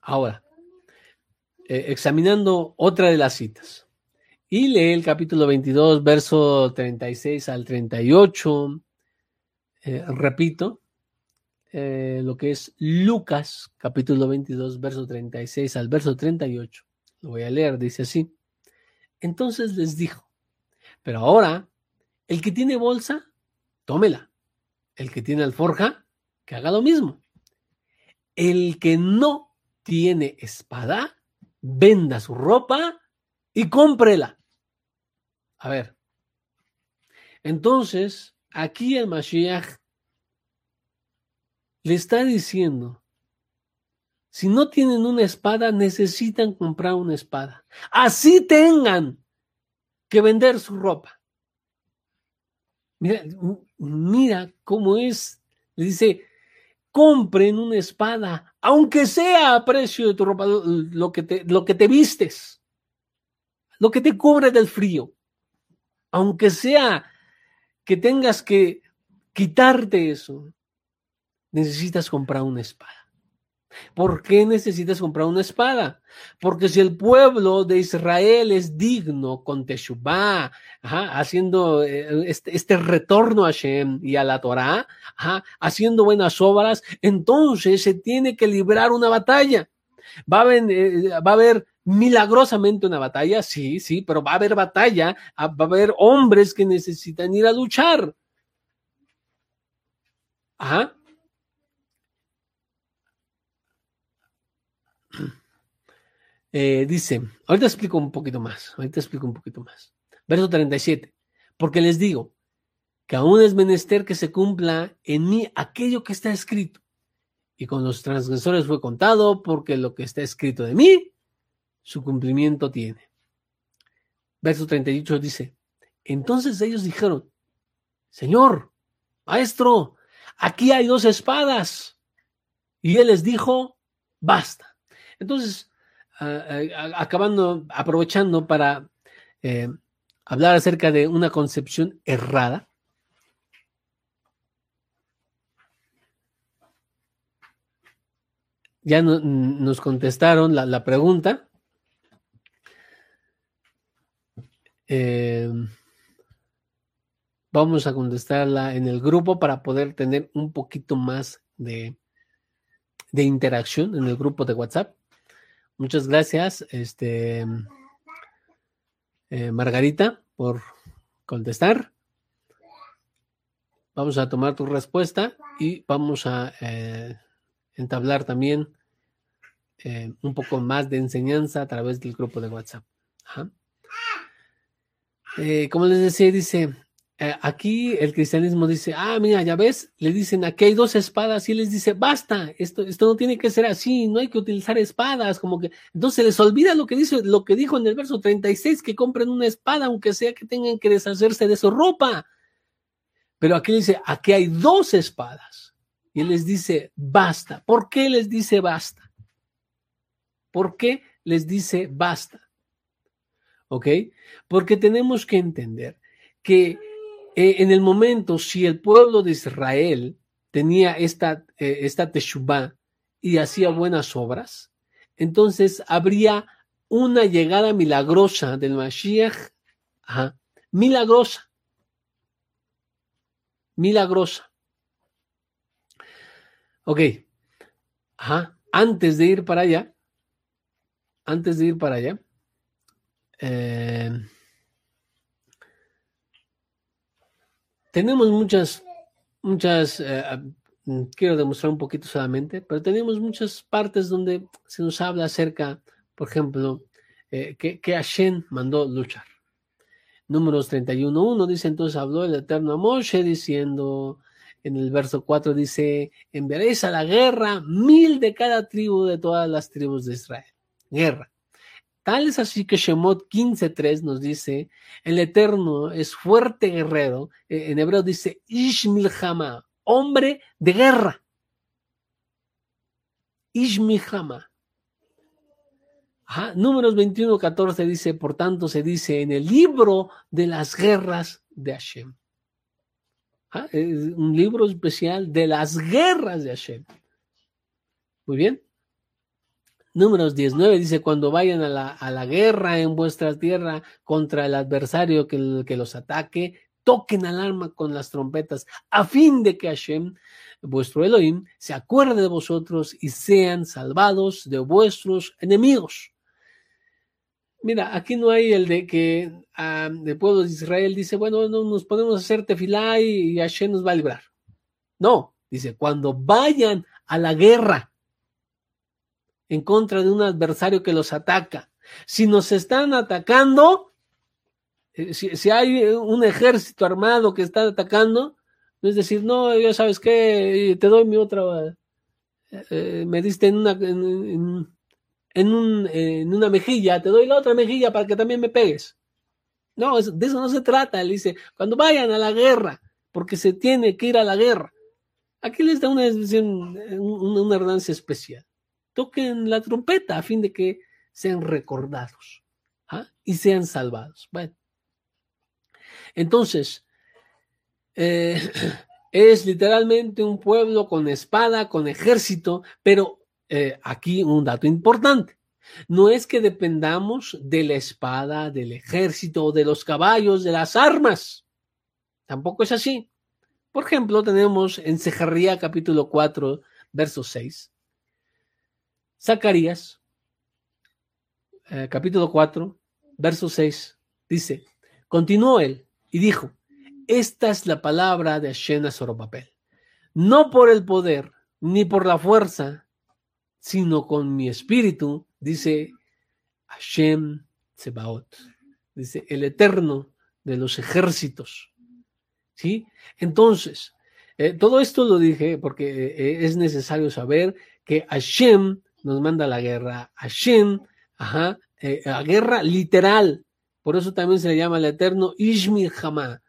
Ahora, eh, examinando otra de las citas, y lee el capítulo 22, verso 36 al 38. Eh, repito, eh, lo que es Lucas, capítulo 22, verso 36 al verso 38. Lo voy a leer, dice así. Entonces les dijo, pero ahora, el que tiene bolsa, tómela. El que tiene alforja, que haga lo mismo. El que no tiene espada, venda su ropa y cómprela. A ver. Entonces, aquí el Mashiach le está diciendo, si no tienen una espada, necesitan comprar una espada. Así tengan que vender su ropa. Mira, mira cómo es. Le dice, compren una espada, aunque sea a precio de tu ropa, lo que te, lo que te vistes, lo que te cubre del frío, aunque sea que tengas que quitarte eso, necesitas comprar una espada. ¿Por qué necesitas comprar una espada? Porque si el pueblo de Israel es digno con Teshuvah, haciendo eh, este, este, retorno a Hashem y a la Torah, haciendo buenas obras, entonces se tiene que librar una batalla. Va a, haber, eh, va a haber milagrosamente una batalla, sí, sí, pero va a haber batalla, ah, va a haber hombres que necesitan ir a luchar. Ajá. Eh, dice, ahorita explico un poquito más, ahorita explico un poquito más. Verso 37, porque les digo que aún es menester que se cumpla en mí aquello que está escrito. Y con los transgresores fue contado, porque lo que está escrito de mí, su cumplimiento tiene. Verso 38 dice, entonces ellos dijeron, Señor, maestro, aquí hay dos espadas. Y él les dijo, basta. Entonces, acabando, aprovechando para eh, hablar acerca de una concepción errada. Ya nos contestaron la, pregunta. Eh, vamos a contestarla en el grupo para poder tener un poquito más de, de interacción en el grupo de WhatsApp. Muchas gracias, este, eh, Margarita, por contestar. Vamos a tomar tu respuesta y vamos a eh, entablar también eh, un poco más de enseñanza a través del grupo de WhatsApp. como les decía, dice, eh, aquí el cristianismo dice, ah, mira, ya ves, le dicen, aquí hay dos espadas y les dice, basta, esto, esto no tiene que ser así, no hay que utilizar espadas, como que, entonces les olvida lo que dice, lo que dijo en el verso 36, que compren una espada, aunque sea que tengan que deshacerse de su ropa. Pero aquí dice, aquí hay dos espadas. Y él les dice, basta. ¿Por qué les dice basta? ¿Por qué les dice basta? ¿Ok? Porque tenemos que entender que eh, en el momento, si el pueblo de Israel tenía esta, eh, esta teshuvah y hacía buenas obras, entonces habría una llegada milagrosa del Mashiach, milagrosa, milagrosa. Ok, ajá. antes de ir para allá, antes de ir para allá, eh, tenemos muchas, muchas, eh, quiero demostrar un poquito solamente, pero tenemos muchas partes donde se nos habla acerca, por ejemplo, eh, que, que Hashem mandó luchar. Números 31.1 dice, entonces habló el Eterno a Moshe diciendo, en el verso 4 dice, enviaréis a la guerra mil de cada tribu de todas las tribus de Israel. Guerra. Tal es así que Shemot 15.3 nos dice, el Eterno es fuerte guerrero, eh, en hebreo dice Ishmilhama, hombre de guerra. Ishmilhama. Números 21.14 dice, por tanto se dice en el libro de las guerras de Hashem. Un libro especial de las guerras de Hashem. Muy bien. Números 19 dice, cuando vayan a la, a la guerra en vuestra tierra contra el adversario que, que los ataque, toquen alarma con las trompetas, a fin de que Hashem, vuestro Elohim, se acuerde de vosotros y sean salvados de vuestros enemigos. Mira, aquí no hay el de que um, el pueblo de Israel dice, bueno, no nos podemos hacer tefilá y Hashem nos va a librar. No, dice, cuando vayan a la guerra en contra de un adversario que los ataca, si nos están atacando, eh, si, hay un ejército armado que está atacando, no es decir, no, ya sabes qué, te doy mi otra, eh, me diste en una, en, un, en, una mejilla, te doy la otra mejilla para que también me pegues. No, de eso no se trata, él dice, cuando vayan a la guerra, porque se tiene que ir a la guerra. Aquí les da una, una, una especial. Toquen la trompeta a fin de que sean recordados ¿ah? y sean salvados. Bueno, entonces, eh, es literalmente un pueblo con espada, con ejército, pero eh, aquí un dato importante. No es que dependamos de la espada, del ejército, de los caballos, de las armas. Tampoco es así. Por ejemplo, tenemos en Sejarría capítulo 4, verso 6. Zacarías, eh, capítulo 4, verso 6, dice, continuó él, y dijo, esta es la palabra de Hashem Zorobabel, no por el poder ni por la fuerza, sino con mi espíritu, dice Hashem Tsebaot, dice el eterno de los ejércitos. ¿Sí? Entonces, eh, todo esto lo dije porque eh, es necesario saber que Hashem nos manda la guerra. Hashem, ajá, eh, la guerra literal, por eso también se le llama el eterno Ishmir Hamá.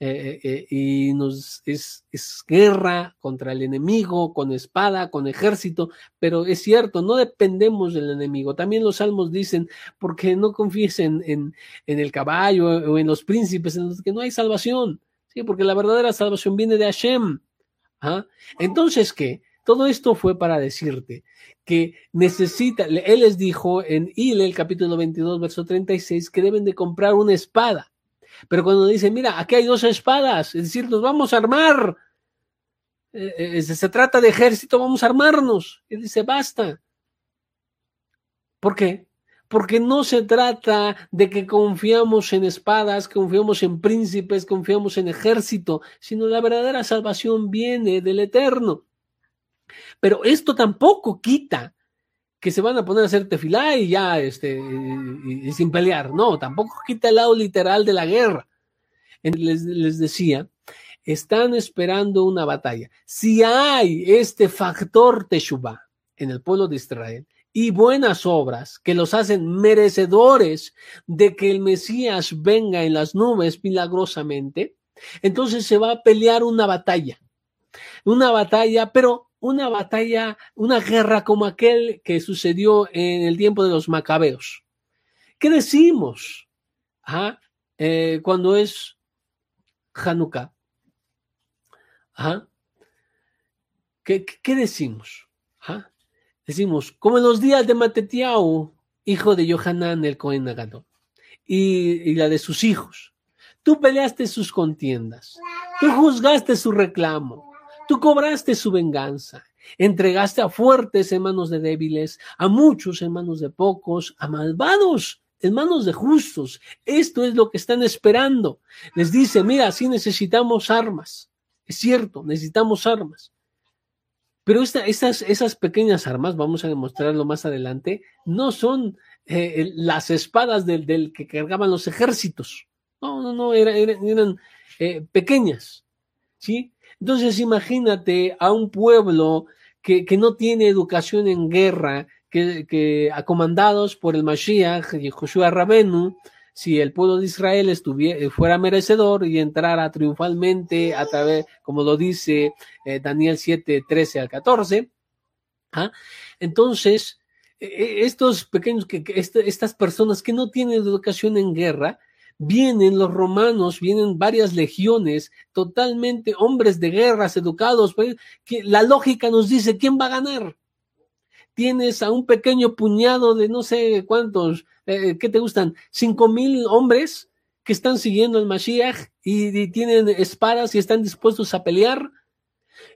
Eh, eh, y nos es, es, guerra contra el enemigo, con espada, con ejército, pero es cierto, no dependemos del enemigo. También los salmos dicen, porque no confíes en, en, en el caballo o en los príncipes, en los que no hay salvación, ¿sí? porque la verdadera salvación viene de Hashem. ¿ah? Entonces, ¿qué? Todo esto fue para decirte que necesita, él les dijo en el capítulo 22, verso 36, que deben de comprar una espada. Pero cuando dice, mira, aquí hay dos espadas, es decir, nos vamos a armar, eh, eh, se trata de ejército, vamos a armarnos. Y dice, basta. ¿Por qué? Porque no se trata de que confiamos en espadas, confiamos en príncipes, confiamos en ejército, sino la verdadera salvación viene del Eterno. Pero esto tampoco quita que se van a poner a hacer tefilá y ya, este, sin pelear. No, tampoco quita el lado literal de la guerra. Les, les decía, están esperando una batalla. Si hay este factor Teshuvah en el pueblo de Israel y buenas obras que los hacen merecedores de que el Mesías venga en las nubes milagrosamente, entonces se va a pelear una batalla. Una batalla, pero una batalla, una guerra como aquel que sucedió en el tiempo de los macabeos. ¿Qué decimos ¿Ah? eh, cuando es Hanukkah? ¿Ah? ¿Qué, ¿Qué, decimos? ¿Ah? Decimos, como en los días de Matetiao, hijo de Yohanan el Cohen y, y la de sus hijos. Tú peleaste sus contiendas, tú juzgaste su reclamo, Tú cobraste su venganza, entregaste a fuertes en manos de débiles, a muchos en manos de pocos, a malvados en manos de justos. Esto es lo que están esperando. Les dice, mira, sí necesitamos armas. Es cierto, necesitamos armas. Pero esta, estas, esas pequeñas armas, vamos a demostrarlo más adelante, no son eh, las espadas del, del, que cargaban los ejércitos. No, no, no, eran eh, pequeñas. ¿Sí? Entonces imagínate a un pueblo que, que no tiene educación en guerra, que, que acomandados por el Mashiach y Joshua Rabenu, si el pueblo de Israel estuviera, fuera merecedor y entrara triunfalmente a través, como lo dice eh, Daniel 7, 13 al 14, ¿ah? entonces e, e, estos pequeños, que, estas personas que no tienen educación en guerra, vienen los romanos, vienen varias legiones, totalmente hombres de guerras educados, pues, que la lógica nos dice quién va a ganar. tienes a un pequeño puñado de no sé cuántos, eh, ¿qué te gustan? Cinco mil hombres que están siguiendo al Mashiach y, tienen espadas y están dispuestos a pelear,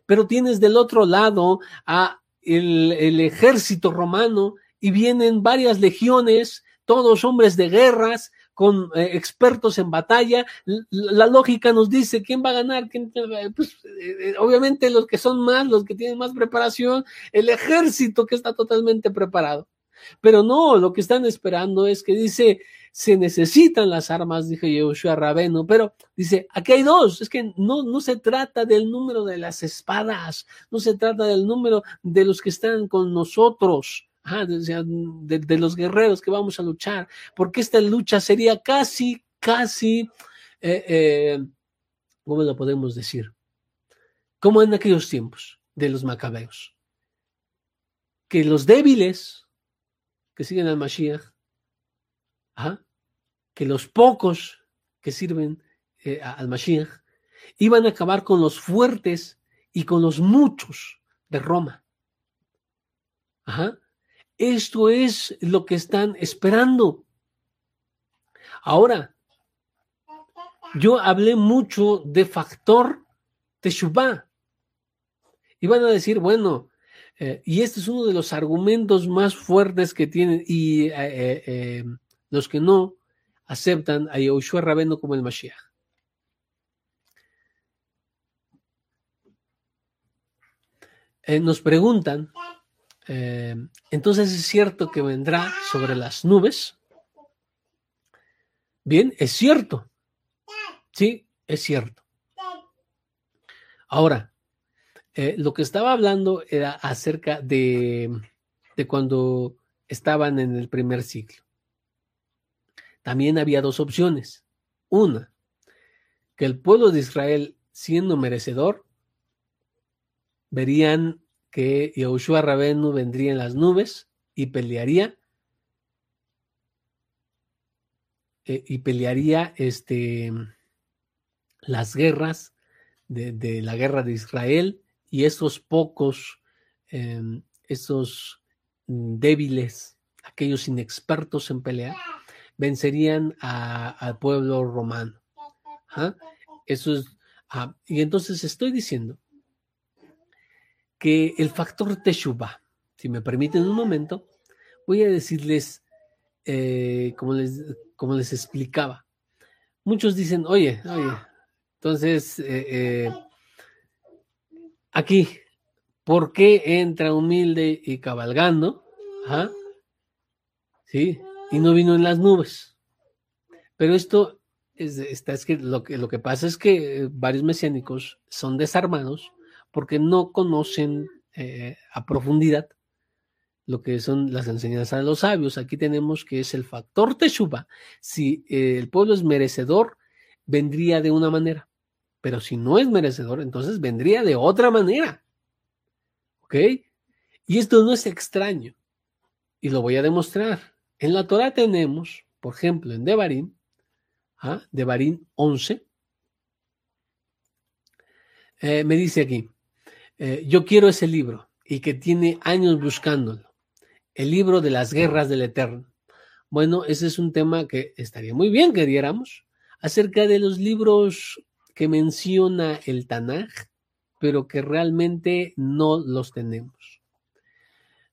pero tienes del otro lado a el ejército romano y vienen varias legiones, todos hombres de guerras, con eh, expertos en batalla, la lógica nos dice quién va a ganar, pues, eh, obviamente los que son más, los que tienen más preparación, el ejército que está totalmente preparado. Pero no, lo que están esperando es que dice, se necesitan las armas, dije Yoshua Rabeno, pero dice, aquí hay dos, es que no, no se trata del número de las espadas, no se trata del número de los que están con nosotros, de, los guerreros que vamos a luchar, porque esta lucha sería casi, casi, eh, eh, ¿cómo lo podemos decir? Como en aquellos tiempos de los macabeos, que los débiles que siguen al Mashiach, que los pocos que sirven eh, al Mashiach, iban a acabar con los fuertes y con los muchos de Roma. Ajá. Esto es lo que están esperando. Ahora, yo hablé mucho de factor Teshuvah. Y van a decir, bueno, eh, y este es uno de los argumentos más fuertes que tienen, y eh, eh, los que no aceptan a Yahushua Rabeno como el Mashiach. nos preguntan eh, entonces es cierto que vendrá sobre las nubes. Bien, es cierto. Sí, es cierto. Ahora, eh, lo que estaba hablando era acerca de, de cuando estaban en el primer ciclo. También había dos opciones. Una, que el pueblo de Israel, siendo merecedor, verían que Yahushua Rabenu vendría en las nubes y pelearía eh, y pelearía este, las guerras de, la guerra de Israel y esos pocos, em, esos débiles, aquellos inexpertos en pelear, vencerían al pueblo romano. ¿ah? Eso es, ah, y entonces estoy diciendo que el factor Teshuvah, si me permiten un momento, voy a decirles, eh, como, les, como les explicaba, muchos dicen, oye, oye, entonces, eh, eh, aquí, ¿por qué entra humilde y cabalgando? ¿Sí? Y no vino en las nubes. Pero esto es, está, es que lo, que lo que pasa es que varios mesiánicos son desarmados porque no conocen eh, a profundidad lo que son las enseñanzas de los sabios. Aquí tenemos que es el factor Teshuva. Si eh, el pueblo es merecedor, vendría de una manera, pero si no es merecedor, entonces vendría de otra manera. ¿Ok? Y esto no es extraño, y lo voy a demostrar. En la Torah tenemos, por ejemplo, en Devarim, ¿ah? Devarim 11, eh, me dice aquí, eh, yo quiero ese libro y que tiene años buscándolo. El libro de las guerras del Eterno. Bueno, ese es un tema que estaría muy bien que diéramos acerca de los libros que menciona el Tanaj, pero que realmente no los tenemos.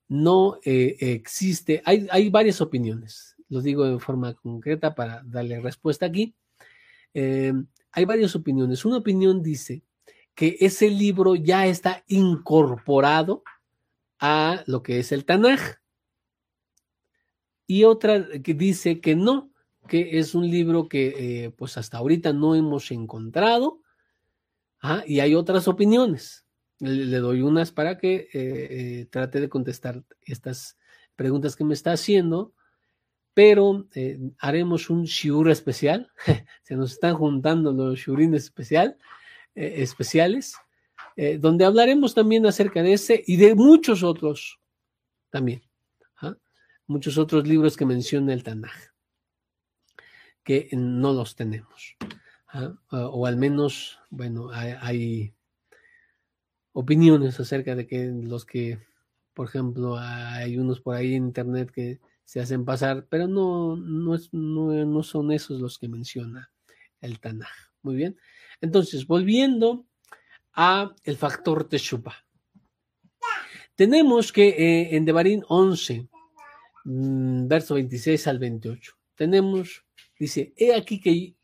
No eh, existe, hay, hay, varias opiniones, lo digo en forma concreta para darle respuesta aquí. Eh, hay varias opiniones. Una opinión dice que ese libro ya está incorporado a lo que es el Tanaj. Y otra que dice que no, que es un libro que eh, pues hasta ahorita no hemos encontrado. Ah, y hay otras opiniones. Le, doy unas para que eh, eh, trate de contestar estas preguntas que me está haciendo, pero haremos un shiur especial. Se nos están juntando los shiurines especial eh, especiales, eh, donde hablaremos también acerca de ese y de muchos otros también. ¿ah? Muchos otros libros que menciona el Tanaj, que no los tenemos. ¿ah? O, al menos, bueno, hay, opiniones acerca de que los que Por ejemplo, hay unos por ahí en internet que se hacen pasar, pero no, no, es, no, son esos los que menciona el Tanaj. Muy bien. Entonces, volviendo a el factor Teshuvah. Tenemos que eh, en Devarim 11, mm, verso 26 al 28, tenemos, dice, he aquí que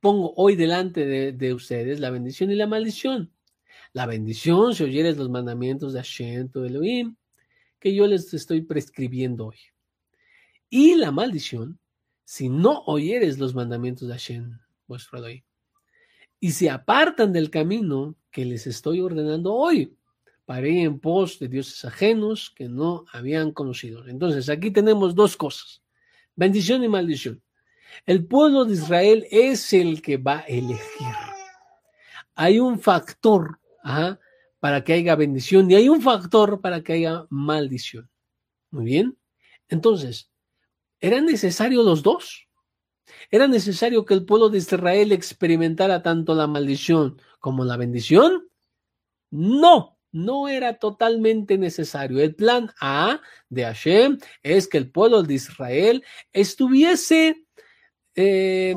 pongo hoy delante de, ustedes la bendición y la maldición. La bendición si oyeres los mandamientos de Hashem, tu Elohim, que yo les estoy prescribiendo hoy. Y la maldición si no oyeres los mandamientos de Hashem, vuestro Elohim. Y se apartan del camino que les estoy ordenando hoy, para ir en pos de dioses ajenos que no habían conocido. Entonces, aquí tenemos dos cosas, bendición y maldición. El pueblo de Israel es el que va a elegir. Hay un factor para que haya bendición y hay un factor para que haya maldición. Muy bien. Entonces, ¿eran necesarios los dos? ¿Era necesario que el pueblo de Israel experimentara tanto la maldición como la bendición? No, no era totalmente necesario. El plan A de Hashem es que el pueblo de Israel estuviese eh,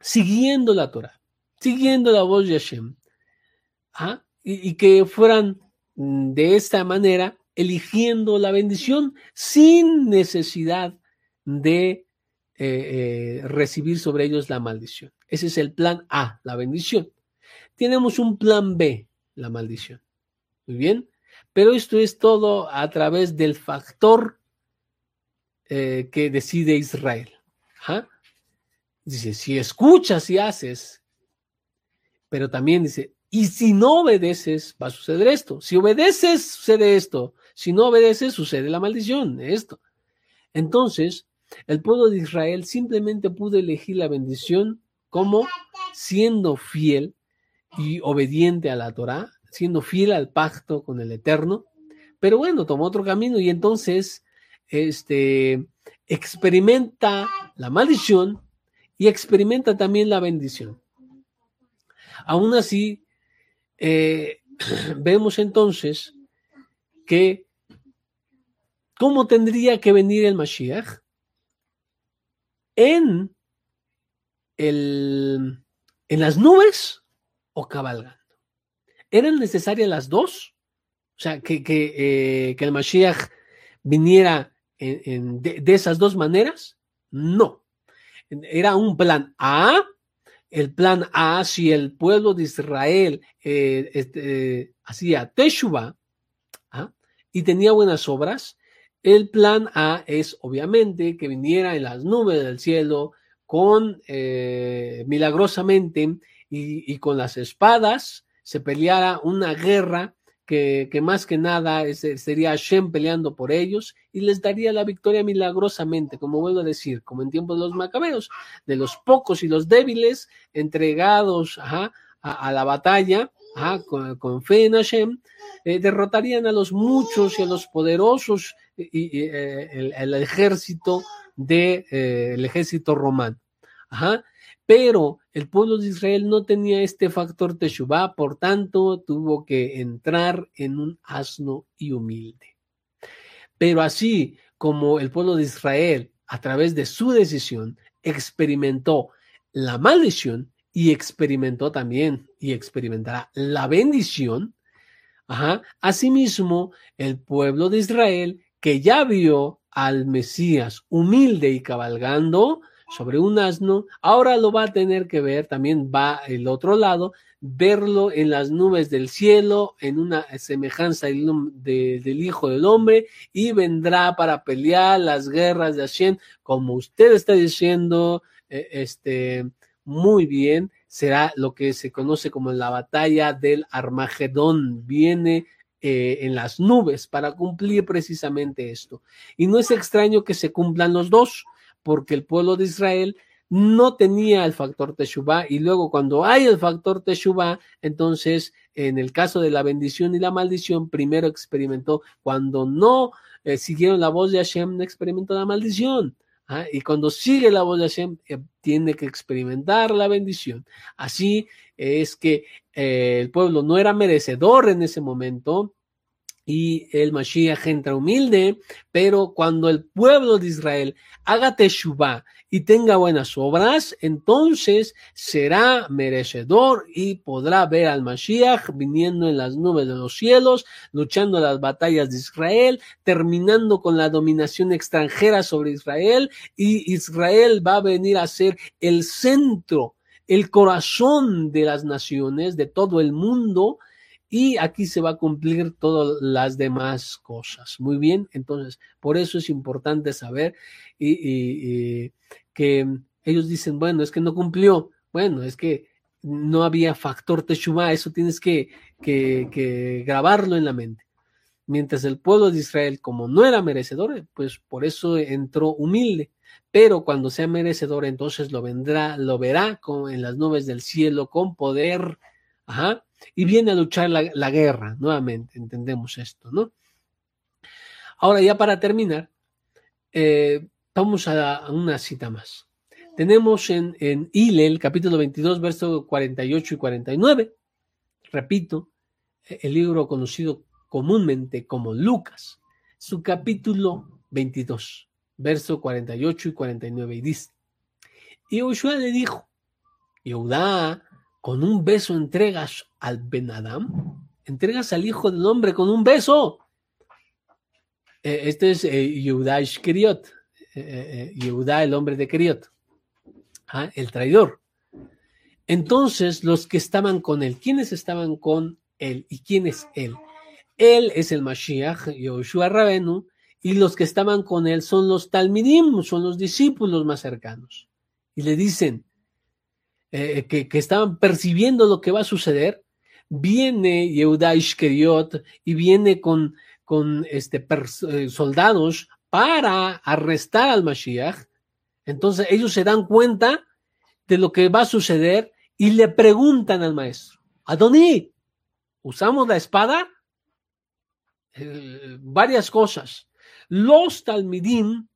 siguiendo la Torah, siguiendo la voz de Hashem, ¿ah? y, que fueran mm, de esta manera eligiendo la bendición sin necesidad de eh, eh, recibir sobre ellos la maldición. Ese es el plan A, la bendición. Tenemos un plan B, la maldición. Muy bien, pero esto es todo a través del factor que decide Israel. Dice, si escuchas y haces, pero también dice, y si no obedeces, va a suceder esto. Si obedeces, sucede esto. Si no obedeces, sucede la maldición, esto. Entonces, el pueblo de Israel simplemente pudo elegir la bendición como siendo fiel y obediente a la Torah, siendo fiel al pacto con el Eterno. Pero bueno, tomó otro camino y entonces este, experimenta la maldición y experimenta también la bendición. Aún así, eh, vemos entonces que cómo tendría que venir el Mashiach en, el, en las nubes o cabalgando. ¿Eran necesarias las dos? O sea, que, que, eh, el Mashiach viniera de esas dos maneras. No era un plan A. El plan A, si el pueblo de Israel eh, este, hacía Teshuvah ¿ah? y tenía buenas obras, el plan A es obviamente que viniera en las nubes del cielo con eh, milagrosamente y, con las espadas se peleara una guerra que, más que nada sería Hashem peleando por ellos y les daría la victoria milagrosamente, como vuelvo a decir, como en tiempos de los macabeos, de los pocos y los débiles entregados a, la batalla con, fe en Hashem, eh, derrotarían a los muchos y a los poderosos eh, el, ejército de eh, el ejército romano. Ajá. Pero el pueblo de Israel no tenía este factor Teshuvah, por tanto tuvo que entrar en un asno y humilde. Pero así como el pueblo de Israel, a través de su decisión, experimentó la maldición y experimentó también y experimentará la bendición, ajá, asimismo el pueblo de Israel, que ya vio al Mesías humilde y cabalgando, sobre un asno, ahora lo va a tener que ver, también va el otro lado, verlo en las nubes del cielo, en una semejanza del Hijo del Hombre, y vendrá para pelear las guerras de Hashem, como usted está diciendo, eh, este, muy bien, será lo que se conoce como la batalla del Armagedón, viene eh, en las nubes para cumplir precisamente esto. Y no es extraño que se cumplan los dos, porque el pueblo de Israel no tenía el factor Teshuvah y luego cuando hay el factor Teshuvah, entonces en el caso de la bendición y la maldición, primero experimentó, cuando no eh, siguieron la voz de Hashem, experimentó la maldición. ¿ah? Y cuando sigue la voz de Hashem, eh, tiene que experimentar la bendición. Así es que eh, el pueblo no era merecedor en ese momento y el Mashiach entra humilde, pero cuando el pueblo de Israel haga teshuvah y tenga buenas obras, entonces será merecedor y podrá ver al Mashiach viniendo en las nubes de los cielos, luchando las batallas de Israel, terminando con la dominación extranjera sobre Israel y Israel va a venir a ser el centro, el corazón de las naciones, de todo el mundo, y aquí se va a cumplir todas las demás cosas. Muy bien, entonces, por eso es importante saber y, que ellos dicen, bueno, es que no cumplió, bueno, es que no había factor Teshuvah, eso tienes que, que, que grabarlo en la mente. Mientras el pueblo de Israel, como no era merecedor, pues por eso entró humilde. Pero cuando sea merecedor, entonces lo vendrá, lo verá con, en las nubes del cielo con poder. Ajá y viene a luchar la, guerra, nuevamente, entendemos esto, ¿no? Ahora ya para terminar, eh, vamos a, una cita más. Tenemos en, en capítulo 22, versos 48 y 49, repito, el libro conocido comúnmente como Lucas, su capítulo 22, verso 48 y 49, y dice, y Josué le dijo, Yehudá, con un beso entregas al Benadam, entregas al Hijo del Hombre con un beso. Eh, este es eh, Yehuda Ishkeriot, eh, Yehuda el hombre de Keriot, ¿ah? el traidor. Entonces, los que estaban con él, ¿quiénes estaban con él? ¿Y quién es él? Él es el Mashiach, Yoshua Rabenu, y los que estaban con él son los Talmidim, son los discípulos más cercanos. Y le dicen, eh, que, estaban percibiendo lo que va a suceder, viene Yehuda Ishkeriot y viene con, con este, eh, soldados para arrestar al Mashiach. Entonces ellos se dan cuenta de lo que va a suceder y le preguntan al maestro, ¿Adoní? ¿Usamos la espada? Eh, varias cosas. Los talmidim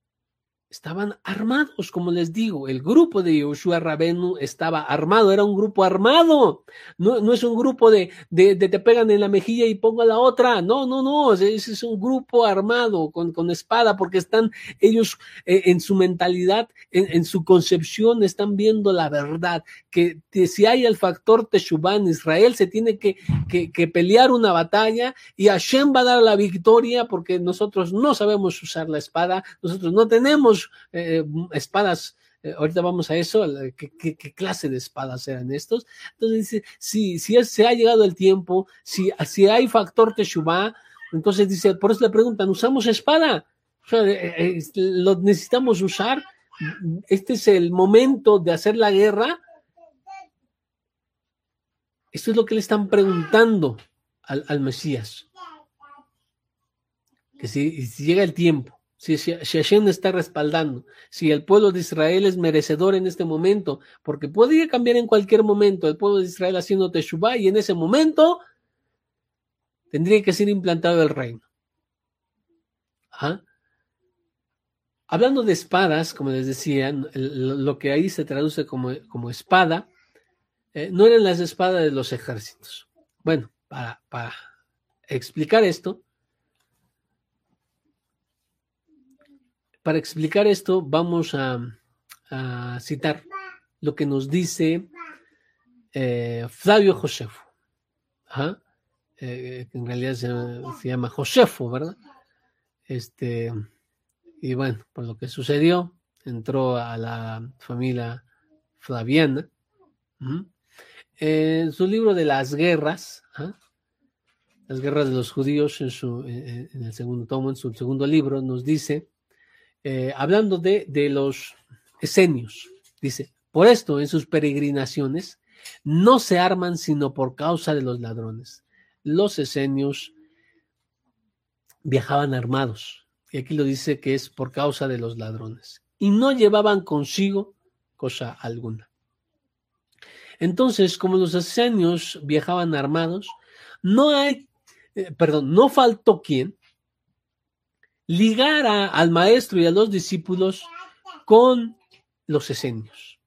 estaban armados, como les digo, el grupo de Yoshua Rabenu estaba armado, era un grupo armado, no, no es un grupo de, de, te pegan en la mejilla y pongo la otra, no, no, no, ese es un grupo armado con, con espada, porque están ellos eh, en su mentalidad, en, su concepción, están viendo la verdad, que, si hay el factor Teshuvah Israel, se tiene que, que, que pelear una batalla y Hashem va a dar la victoria porque nosotros no sabemos usar la espada, nosotros no tenemos eh, espadas, eh, ahorita vamos a eso, ¿qué, clase de espadas eran estos. Entonces dice, si, si se ha llegado el tiempo, si, si hay factor Teshuvah, entonces dice, por eso le preguntan, ¿usamos espada? Eh, lo necesitamos usar. Este es el momento de hacer la guerra. Esto es lo que le están preguntando al, al Mesías. Que si llega el tiempo si, si, Hashem está respaldando, si el pueblo de Israel es merecedor en este momento, porque podría cambiar en cualquier momento el pueblo de Israel haciendo Teshuvah y en ese momento tendría que ser implantado el reino. Hablando de espadas, como les decía, lo que ahí se traduce como, como espada, eh, no eran las espadas de los ejércitos. Bueno, para, para explicar esto, Para explicar esto, vamos a, citar lo que nos dice eh, Flavio Josefo, eh, en realidad se, llama Josefo, ¿verdad? Este, y bueno, por lo que sucedió, entró a la familia Flaviana. En su libro de las guerras, las guerras de los judíos, en, su, en el segundo tomo, en su segundo libro, nos dice eh, hablando de, de los esenios, dice, por esto en sus peregrinaciones no se arman sino por causa de los ladrones. Los esenios viajaban armados, y aquí lo dice que es por causa de los ladrones, y no llevaban consigo cosa alguna. Entonces, como los esenios viajaban armados, no hay, eh, perdón, no faltó quien ligara al maestro y a los discípulos con los esenios.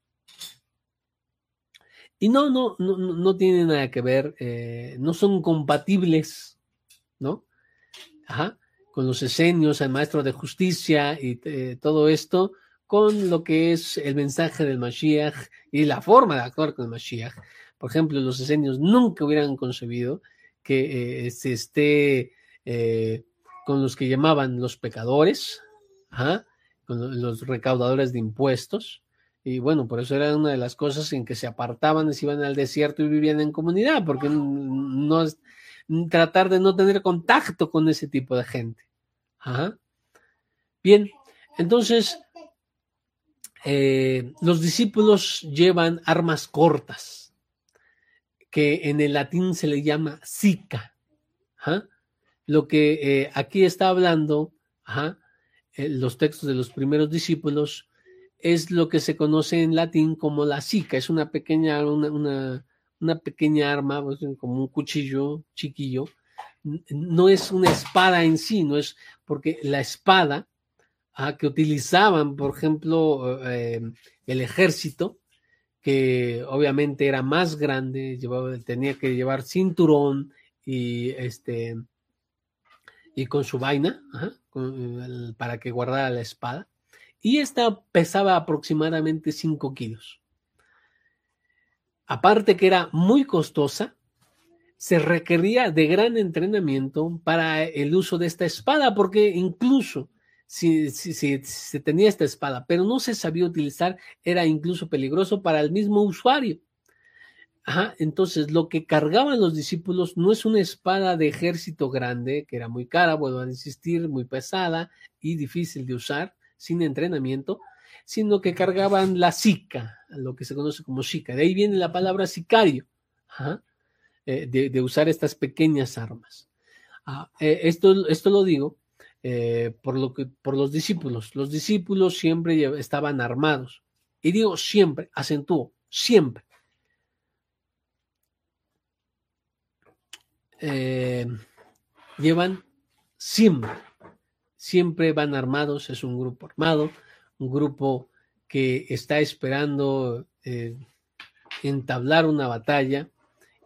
Y no, no, no, no tiene nada que ver, eh, no son compatibles, ¿no? con los esenios, el maestro de justicia y eh, todo esto, con lo que es el mensaje del Mashiach y la forma de actuar con el Mashiach. Por ejemplo, los esenios nunca hubieran concebido que eh, se esté con los que llamaban los pecadores, con los recaudadores de impuestos, y bueno, por eso era una de las cosas en que se apartaban, se iban al desierto y vivían en comunidad, porque no tratar de no tener contacto con ese tipo de gente. Bien, entonces eh, los discípulos llevan armas cortas, que en el latín se le llama sica. Lo que eh, aquí está hablando, eh, los textos de los primeros discípulos, es lo que se conoce en latín como la sica, es una pequeña, una, una, pequeña arma, pues, como un cuchillo chiquillo, no es una espada en sí, no es porque la espada que utilizaban, por ejemplo, eh, el ejército, que obviamente era más grande, tenía que llevar cinturón y este y con su vaina para que guardara la espada y esta pesaba aproximadamente 5 kilos. Aparte que era muy costosa, se requería de gran entrenamiento para el uso de esta espada, porque incluso si, se tenía esta espada, pero no se sabía utilizar, era incluso peligroso para el mismo usuario. Entonces lo que cargaban los discípulos no es una espada de ejército grande, que era muy cara, vuelvo a insistir, muy pesada y difícil de usar, sin entrenamiento, sino que cargaban la sica, lo que se conoce como sica. De ahí viene la palabra sicario, eh, de, usar estas pequeñas armas. Ah, eh, esto, esto lo digo eh, por, lo que, por los discípulos. Los discípulos siempre estaban armados. Y digo siempre, acentúo, siempre. Llevan siempre siempre van armados, es un grupo armado, un grupo que está esperando eh, entablar una batalla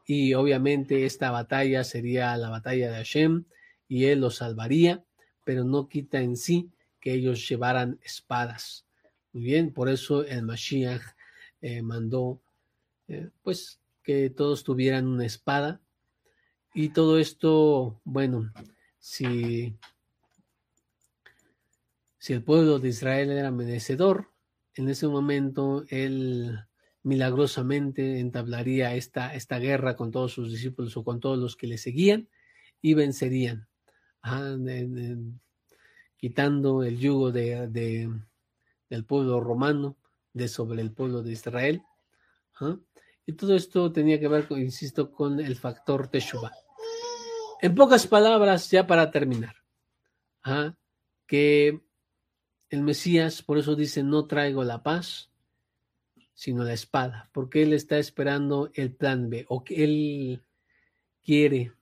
y obviamente esta batalla sería la batalla de Hashem y él los salvaría, pero no quita en sí que ellos llevaran espadas. Muy bien, por eso el Mashiach eh, mandó eh, pues que todos tuvieran una espada y todo esto, bueno, si si el pueblo de Israel era merecedor, en ese momento él milagrosamente entablaría esta, esta guerra con todos sus discípulos o con todos los que le seguían y vencerían, quitando el yugo de, del pueblo romano de sobre el pueblo de Israel. Y todo esto tenía que ver, insisto, con el factor Teshuvah. En pocas palabras, ya para terminar, que el Mesías, por eso dice, no traigo la paz, sino la espada, porque él está esperando el plan B, o que él quiere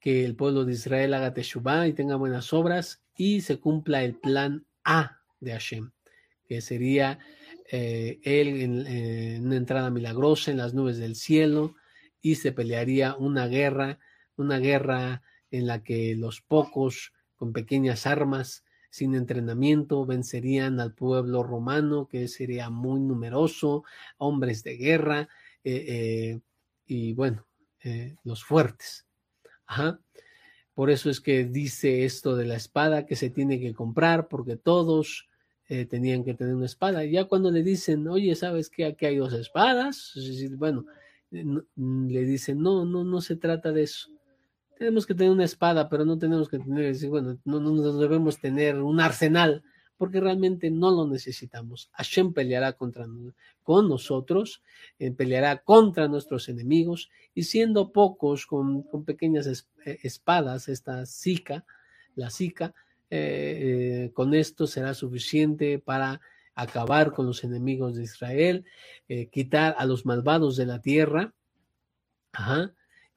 que el pueblo de Israel haga teshuvah y tenga buenas obras y se cumpla el plan A de Hashem, que sería eh, él en, una entrada milagrosa en las nubes del cielo y se pelearía una guerra, una guerra en la que los pocos con pequeñas armas sin entrenamiento vencerían al pueblo romano, que sería muy numeroso, hombres de guerra eh, eh, y bueno, eh, los fuertes. Por eso es que dice esto de la espada que se tiene que comprar, porque todos tenían que tener una espada. ya cuando le dicen, oye, ¿sabes que aquí hay dos espadas? Bueno, le dicen, no, no, no se trata de eso tenemos que tener una espada, pero no tenemos que tener, bueno, no, no debemos tener un arsenal, porque realmente no lo necesitamos. Hashem peleará contra, con nosotros, eh, peleará contra nuestros enemigos, y siendo pocos con, con pequeñas eh, espadas, esta Zika, la Zika, eh, con esto será suficiente para acabar con los enemigos de Israel, quitar a los malvados de la tierra, ajá,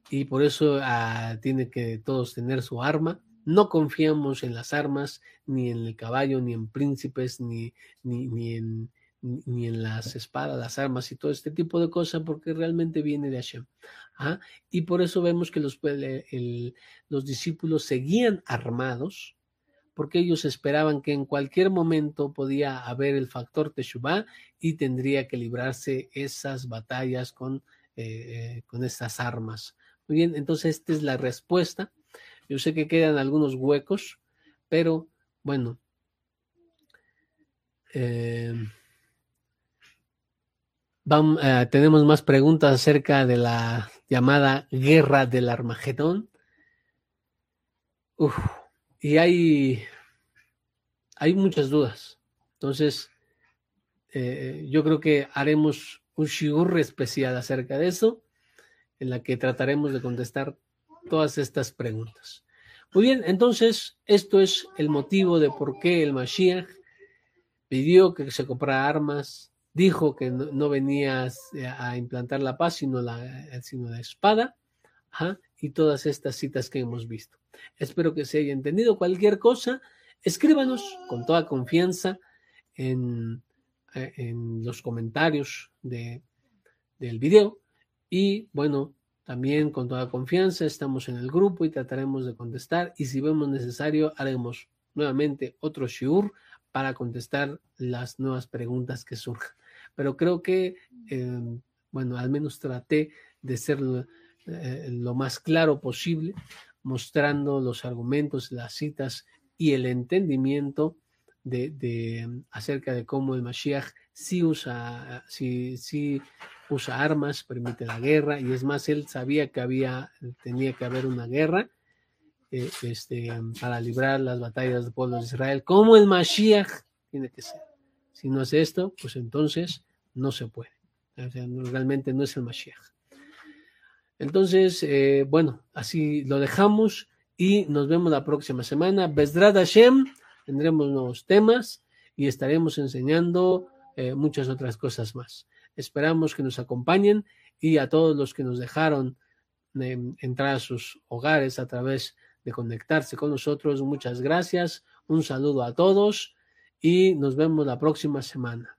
y por eso ah, tiene que todos tener su arma. No confiamos en las armas, ni en el caballo, ni en príncipes, ni, ni, en, ni en las espadas, las armas y todo este tipo de cosas, porque realmente viene de Hashem. ¿ah? Y por eso vemos que los, los discípulos seguían armados, porque ellos esperaban que en cualquier momento podía haber el factor Teshuvah y tendría que librarse esas batallas con, eh, con esas armas. Muy bien, entonces esta es la respuesta. Yo sé que quedan algunos huecos, pero bueno. Eh, eh, tenemos más preguntas acerca de la llamada guerra del Armagedón. y hay, hay muchas dudas. Entonces, eh, yo creo que haremos un shigur especial acerca de eso, en la que trataremos de contestar todas estas preguntas. Muy bien, entonces, esto es el motivo de por qué el Mashiach pidió que se comprara armas, dijo que no, venía a implantar la paz, sino la, la espada, y todas estas citas que hemos visto. Espero que se haya entendido. Cualquier cosa, escríbanos con toda confianza en, eh, los comentarios de, del video. Y bueno, también con toda confianza estamos en el grupo y trataremos de contestar. Y si vemos necesario, haremos nuevamente otro shiur para contestar las nuevas preguntas que surjan pero creo que, eh, bueno, al menos traté de ser eh, lo más claro posible, mostrando los argumentos, las citas y el entendimiento de, acerca de cómo el Mashiach sí usa, sí, sí usa armas, permite la guerra, y es más, él sabía que había, tenía que haber una guerra eh, este, para librar las batallas del pueblo de Israel, como el Mashiach tiene que ser. Si no hace esto, pues entonces no se puede. realmente no es el Mashiach. Entonces, eh, bueno, así lo dejamos y nos vemos la próxima semana. Besdrad Hashem, tendremos nuevos temas y estaremos enseñando eh, muchas otras cosas más. Esperamos que nos acompañen y a todos los que nos dejaron eh, entrar a sus hogares a través de conectarse con nosotros, muchas gracias. Un saludo a todos y nos vemos la próxima semana.